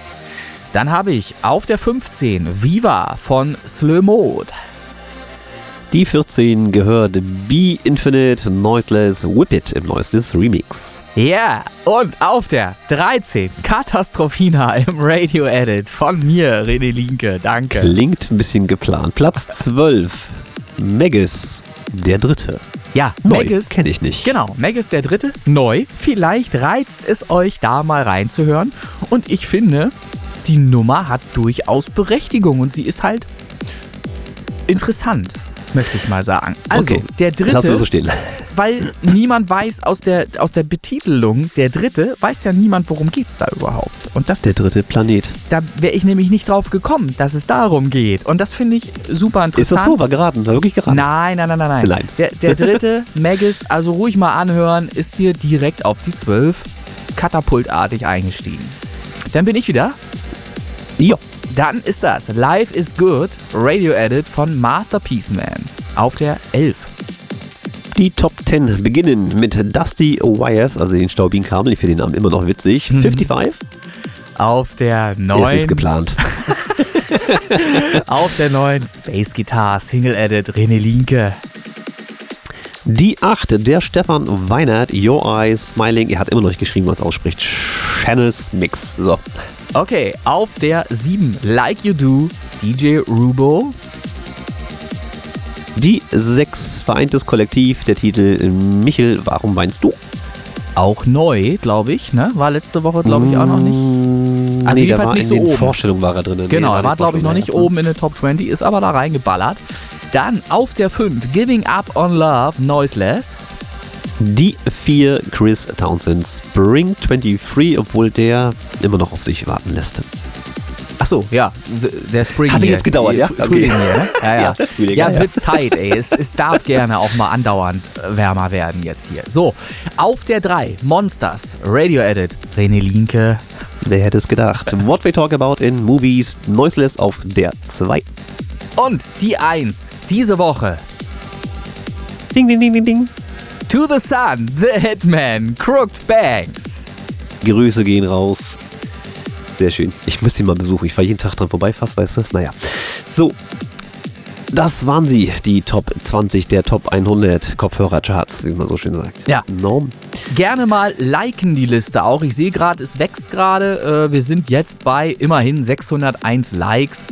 Dann habe ich auf der 15 Viva von Slow Mode. Die 14 gehört Be Infinite Noiseless Whip It im Noiseless Remix. Ja, und auf der 13 Katastrophina im Radio Edit von mir, René Linke. Danke. Klingt ein bisschen geplant. Platz 12. Megas, der dritte. Ja, Neu, Megas. kenne ich nicht. Genau, Meg ist der dritte, neu. Vielleicht reizt es euch da mal reinzuhören. Und ich finde, die Nummer hat durchaus Berechtigung und sie ist halt interessant, möchte ich mal sagen. Also, Okay, der Lass dritte, so stehen. weil niemand weiß aus der, aus der Betitelung, der dritte, weiß ja niemand, worum geht's da überhaupt. Und das Der ist, dritte Planet. da wäre ich nämlich nicht drauf gekommen, dass es darum geht. Und das finde ich super interessant. Ist das so? War geraten? War wirklich geraten? Nein, nein, nein, nein, nein. Nein. Der, der *laughs* dritte, Magus, also ruhig mal anhören, ist hier direkt auf die 12 katapultartig eingestiegen. Dann bin ich wieder. Ja. Dann ist das Life is Good, Radio Edit von Masterpiece Man auf der 11. Die Top 10 beginnen mit Dusty Wires, also den staubigen Kabel. Ich finde den Namen immer noch witzig. 55. Auf der Es 9. ist geplant. *laughs* Auf der 9 Space Guitar Single Edit René Linke. Die 8, der Stefan Weinert, Your Eyes Smiling. Er hat immer noch nicht geschrieben, was ausspricht. Channels Mix. So. Okay, auf der 7 Like You Do DJ Rubo. Die 6, Vereintes Kollektiv, der Titel Michel, warum weinst du? Auch neu, glaube ich, ne? War letzte Woche, glaube ich, auch noch nicht. Also Also nee, jedenfalls der war nicht in so den oben. Vorstellungen war er drin. Genau, Nee, er war, in glaube ich, noch nicht oben in den Top 20, ist aber da reingeballert. Dann auf der 5 Giving Up on Love Noiseless. Die 4, Chris Townsend, Spring 23, obwohl der immer noch auf sich warten lässt. Achso, ja, der Spring. Hat hier. jetzt gedauert, ja? Fr- Frühling hier, ne? Ja, ja. *laughs* Ja, ja, ja. wird Zeit, ey. Es, es darf *laughs* gerne auch mal andauernd äh, wärmer werden jetzt hier. So, auf der 3 Monsters Radio Edit René Linke. Wer hätte es gedacht? What we talk about in movies, Noiseless auf der 2. Und die 1 diese Woche. Ding, ding, ding, ding, ding. To the Sun, The Hitman, Crooked Banks. Grüße gehen raus. Sehr schön. Ich muss ihn mal besuchen. Ich fahre jeden Tag dran vorbei, fast, weißt du? Naja. So. Das waren sie, die Top 20 der Top 100 Kopfhörercharts, wie man so schön sagt. Ja. No. Gerne mal liken die Liste auch. Ich sehe gerade, es wächst gerade. Äh, wir sind jetzt bei immerhin 601 Likes.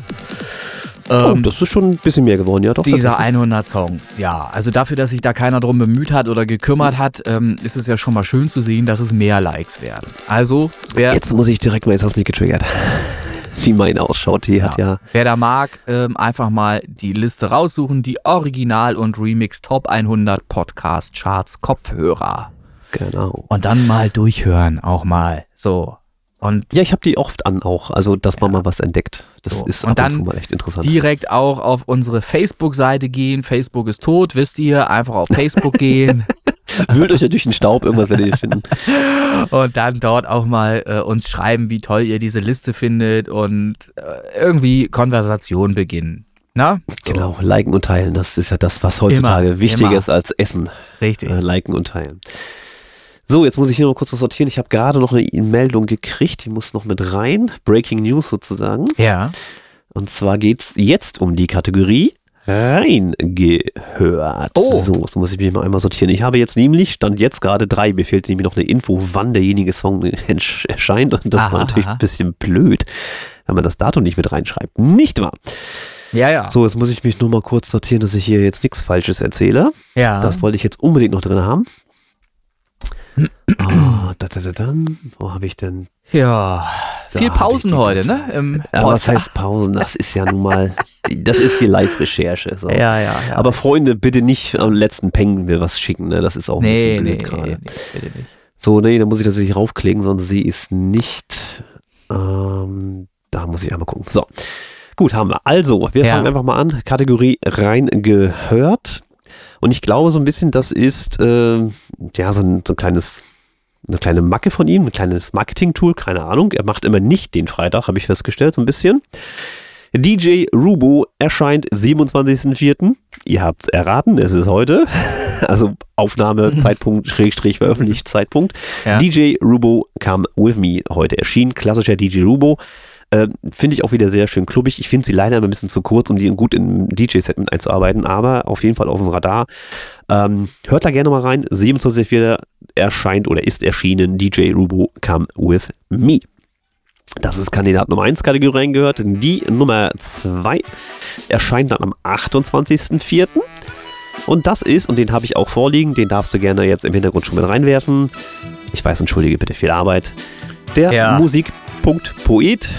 Oh, Ähm, das ist schon ein bisschen mehr geworden, ja doch. dieser tatsächlich. 100 Songs, ja. Also dafür, dass sich da keiner drum bemüht hat oder gekümmert hat, ähm, ist es ja schon mal schön zu sehen, dass es mehr Likes werden. Also, wer, Jetzt muss ich direkt mal, jetzt hast du mich getriggert. *laughs* Wie mein ausschaut. Die hat ja. wer da mag, ähm, einfach mal die Liste raussuchen, die Original- und Remix Top 100 Podcast Charts Kopfhörer. Genau. Und dann mal durchhören, auch mal. So. Und Ja, ich habe die oft an auch. Also, dass man mal was entdeckt. Das So. ist Und ab dann und zu mal echt interessant. direkt auch auf unsere Facebook-Seite gehen. Facebook ist tot, wisst ihr. Einfach auf Facebook gehen *laughs* Wühlt euch ja durch den Staub, irgendwas werdet ihr finden. *laughs* und dann dort auch mal äh, uns schreiben, wie toll ihr diese Liste findet und äh, irgendwie Konversation beginnen. Na? So, Genau, liken und teilen, das ist ja das, was heutzutage Immer, wichtiger immer. ist als Essen. Richtig. Äh, liken und teilen. So, jetzt muss ich hier noch kurz was sortieren. Ich habe gerade noch eine Meldung gekriegt, die muss noch mit rein. Breaking News sozusagen. Ja. Und zwar geht's jetzt um die Kategorie reingehört. Oh. So, das muss ich mich mal einmal sortieren. Ich habe jetzt nämlich, stand jetzt gerade drei, mir fehlt nämlich noch eine Info, wann derjenige Song *laughs* ersch- erscheint. Und das Aha, war natürlich aha. ein bisschen blöd, wenn man das Datum nicht mit reinschreibt. Nicht wahr? Ja, ja. So, jetzt muss ich mich nur mal kurz sortieren, dass ich hier jetzt nichts Falsches erzähle. ja. Das wollte ich jetzt unbedingt noch drin haben. Ah, da, da, da, da. Wo habe ich denn? ja. Da Viel Pausen die heute, ne? Im Ja, was heißt Pausen? Das ist ja nun mal, das ist hier Live-Recherche. So. Ja, ja, ja. Aber Freunde, bitte nicht am letzten Peng mir was schicken, ne? Das ist auch ein nee, bisschen nee, blöd nee, gerade. nee, bitte nicht. So, nee, da muss ich tatsächlich raufklicken, sonst sehe ich es nicht. Ähm, da muss ich einmal gucken. So. Gut, haben wir. Also, wir Ja. fangen einfach mal an. Kategorie rein gehört. Und ich glaube, so ein bisschen, das ist äh, ja so ein, so ein kleines, eine kleine Macke von ihm, ein kleines Marketing-Tool, keine Ahnung. Er macht immer nicht den Freitag, habe ich festgestellt, so ein bisschen. DJ Rubo erscheint 27.04. Ihr habt's erraten, es ist heute. *laughs* Also Aufnahmezeitpunkt, Schrägstrich, Veröffentlichungszeitpunkt. Ja. DJ Rubo Come With Me heute erschienen. Klassischer DJ Rubo. Äh, finde ich auch wieder sehr schön klubbig. Ich finde sie leider immer ein bisschen zu kurz, um die gut im DJ-Set mit einzuarbeiten, aber auf jeden Fall auf dem Radar. Ähm, hört da gerne mal rein. 27.04. erscheint oder ist erschienen DJ Rubo Come With Me. Das ist Kandidat Nummer 1 Kategorie reingehört. Die Nummer 2 erscheint dann am 28.04. Und das ist, und den habe ich auch vorliegen, den darfst du gerne jetzt im Hintergrund schon mit reinwerfen. Ich weiß, entschuldige bitte viel Arbeit. Der Ja. Musik.poet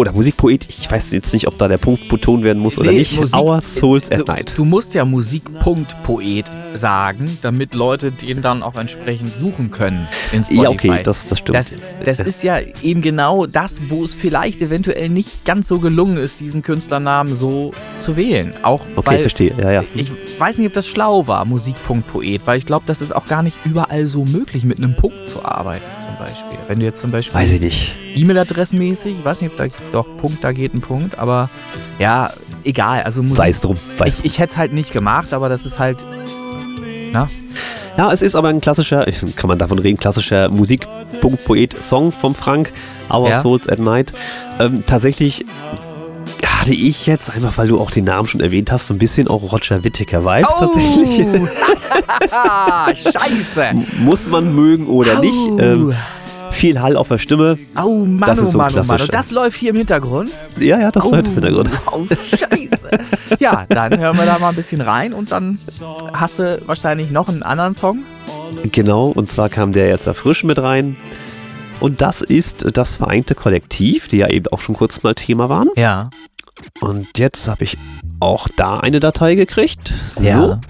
oder Musikpoet, ich weiß jetzt nicht, ob da der Punkt betont werden muss oder Nee, nicht. Musik- Our Souls du, at Night. Du musst ja Musikpunkt-Poet sagen, damit Leute den dann auch entsprechend suchen können in Spotify. Ja, okay, das, das stimmt. Das, das ist ja eben genau das, wo es vielleicht eventuell nicht ganz so gelungen ist, diesen Künstlernamen so zu wählen. Auch okay, weil verstehe. Ja, ja. ich weiß nicht, ob das schlau war, Musikpunkt-Poet, weil ich glaube, das ist auch gar nicht überall so möglich, mit einem Punkt zu arbeiten, zum Beispiel. Wenn du jetzt zum Beispiel Weiß ich nicht. E-Mail-Adressmäßig, ich weiß nicht, ob da doch Punkt, da geht ein Punkt, aber ja, egal. Also Musik, Sei es drum. Es ich, ich hätte es halt nicht gemacht, aber das ist halt, na, Ja, es ist aber ein klassischer, kann man davon reden, klassischer Musik.poet-Song vom Frank, Our Ja. Souls at Night. Ähm, tatsächlich hatte ich jetzt, einfach weil du auch den Namen schon erwähnt hast, so ein bisschen auch Roger Whittaker-Vibes tatsächlich. Oh, *laughs* scheiße. Muss man mögen oder nicht. Ähm, viel Hall auf der Stimme. Oh Mann, Das ist oh so Mann, oh Mann. Und das läuft hier im Hintergrund? Ja, ja, das Oh, läuft im Hintergrund. oh, scheiße. ja, dann hören wir da mal ein bisschen rein und dann hast du wahrscheinlich noch einen anderen Song. Genau, und zwar kam der jetzt da frisch mit rein. Und das ist das Vereinte Kollektiv, die ja eben auch schon kurz mal Thema waren. Ja. Und jetzt habe ich auch da eine Datei gekriegt. So. Ja.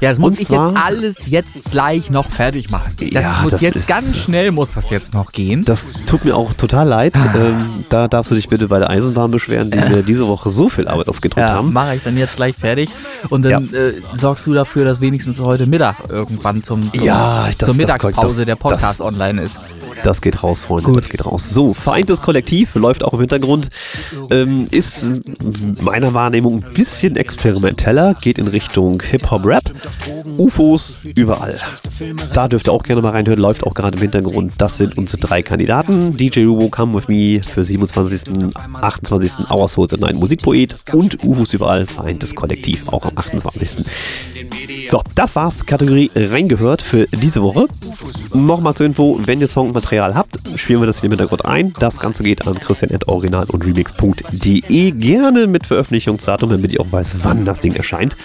Ja, das muss Und ich zwar- jetzt alles jetzt gleich noch fertig machen. Das Ja, muss das jetzt ist- ganz schnell muss das jetzt noch gehen. Das tut mir auch total leid. Ähm, da darfst du dich bitte bei der Eisenbahn beschweren, die mir diese Woche so viel Arbeit aufgedrückt Ja, haben. mache ich dann jetzt gleich fertig. Und dann äh, sorgst du dafür, dass wenigstens heute Mittag irgendwann zum, zum Ja, das- zur Mittagspause das- der Podcast online ist. Das geht raus, Freunde. Gut. Das geht raus. So, vereintes Kollektiv läuft auch im Hintergrund. Ähm, ist meiner Wahrnehmung ein bisschen experimenteller, geht in Richtung Hip-Hop-Rap. UFOs überall. Da dürft ihr auch gerne mal reinhören, läuft auch gerade im Hintergrund. Das sind unsere drei Kandidaten. DJ Rubo Come With Me für 27., 28. Our Souls at Night Musikpoet und UFOs überall, vereintes Kollektiv, auch am 28. So, das war's. Kategorie reingehört für diese Woche. Nochmal zur Info, wenn ihr Songmaterial habt, spielen wir das hier im Hintergrund ein. Das Ganze geht an christian.original und remix.de. Gerne mit Veröffentlichungsdatum, damit ich auch weiß, wann das Ding erscheint.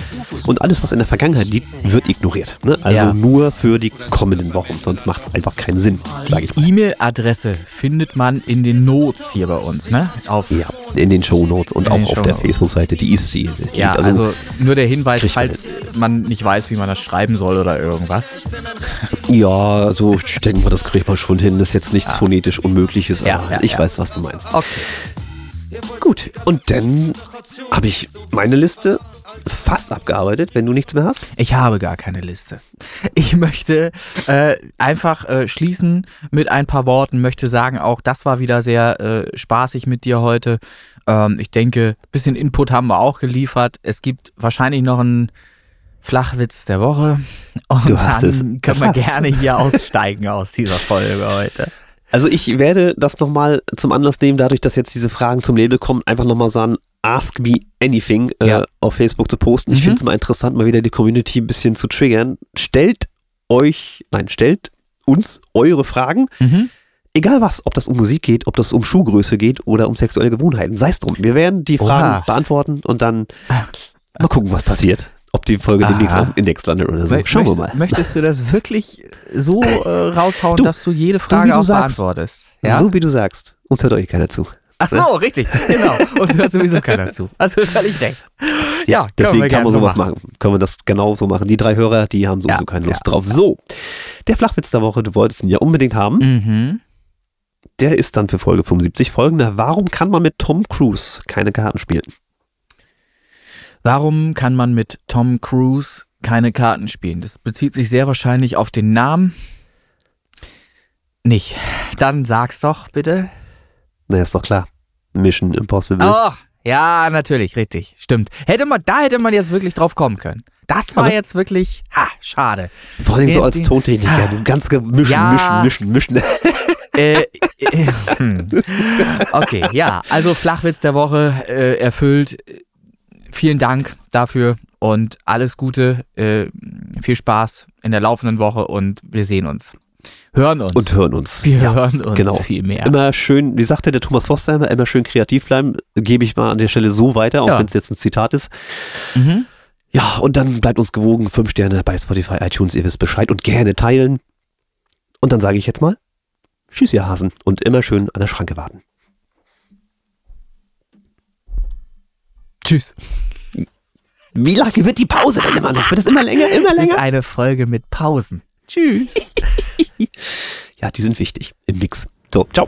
Und alles, was in der Vergangenheit liegt, wird ignoriert. Ne? Also Ja. nur für die kommenden Wochen. Sonst macht es einfach keinen Sinn. Die E-Mail-Adresse findet man in den Notes hier bei uns, ne? Auf, Ja, in den Shownotes und In auch auf der. Facebook-Seite, die ist sie. Die Ja, liegt also nur der Hinweis, falls man nicht weiß, wie man das schreiben soll oder irgendwas. Ja, also ich denke mal, das kriegt man schon hin. Das ist jetzt nichts phonetisch Unmögliches, Ja, aber ja, ich ja. weiß, was du meinst. Okay. Gut, und dann habe ich meine Liste fast abgearbeitet, wenn du nichts mehr hast. Ich habe gar keine Liste. Ich möchte äh, einfach äh, schließen mit ein paar Worten, möchte sagen, auch das war wieder sehr äh, spaßig mit dir heute. Ähm, ich denke, bisschen Input haben wir auch geliefert. Es gibt wahrscheinlich noch einen Flachwitz der Woche. Und Du hast dann es können wir erfasst. gerne hier *laughs* aussteigen aus dieser Folge heute. Also ich werde das nochmal zum Anlass nehmen, dadurch, dass jetzt diese Fragen zum Label kommen, einfach nochmal sagen, Ask Me Anything äh, Ja. auf Facebook zu posten. Ich Mhm. finde es mal interessant, mal wieder die Community ein bisschen zu triggern. Stellt euch, nein, stellt uns eure Fragen. Mhm. Egal was, ob das um Musik geht, ob das um Schuhgröße geht oder um sexuelle Gewohnheiten, sei es drum. Wir werden die Fragen Oha. beantworten und dann mal gucken, was passiert. Ob die Folge demnächst Aha. auch im Index landet oder so. Schauen wir möchtest, mal. Möchtest du das wirklich so *laughs* äh, raushauen, Du, dass du jede Frage du auch sagst. beantwortest? Ja? So wie du sagst. Uns hört euch keiner zu. Ach so, richtig, genau. Uns hört sowieso keiner zu. Also völlig recht. Ja, können Deswegen wir kann man so sowas machen. Können wir das genau so machen. Die drei Hörer, die haben sowieso Ja, keine Lust ja, drauf. So, der Flachwitz der Woche, du wolltest ihn ja unbedingt haben. Mhm. Der ist dann für Folge 75 folgender. Warum kann man mit Tom Cruise keine Karten spielen? Warum kann man mit Tom Cruise keine Karten spielen? Das bezieht sich sehr wahrscheinlich auf den Namen. Nicht. Dann sag's doch bitte. Na, ist doch klar. Mission Impossible. Oh, ja, natürlich, richtig. Stimmt. Hätte man, da hätte man jetzt wirklich drauf kommen können. Das war Aber- jetzt wirklich, ha, schade. Vor allem so den- als Tontechniker. Du ganz mischen, Ja. mischen, mischen, mischen. äh, äh, *laughs* hm. Okay, ja, also Flachwitz der Woche äh, erfüllt. Vielen Dank dafür und alles Gute. Äh, viel Spaß in der laufenden Woche und wir sehen uns. Hören uns. Und hören uns. wir Ja, hören uns genau. viel mehr. Immer schön, wie sagte der Thomas Foster immer, immer schön kreativ bleiben. Gebe ich mal an der Stelle so weiter, auch Ja. wenn es jetzt ein Zitat ist. Mhm. Ja, und dann bleibt uns gewogen. Fünf Sterne bei Spotify, iTunes, ihr wisst Bescheid und gerne teilen. Und dann sage ich jetzt mal, tschüss ihr Hasen und immer schön an der Schranke warten. Tschüss. Wie lange wird die Pause denn immer noch? Wird es immer länger, immer Es ist länger? eine Folge mit Pausen. Tschüss. *laughs* Ja, die sind wichtig im Mix. So, ciao.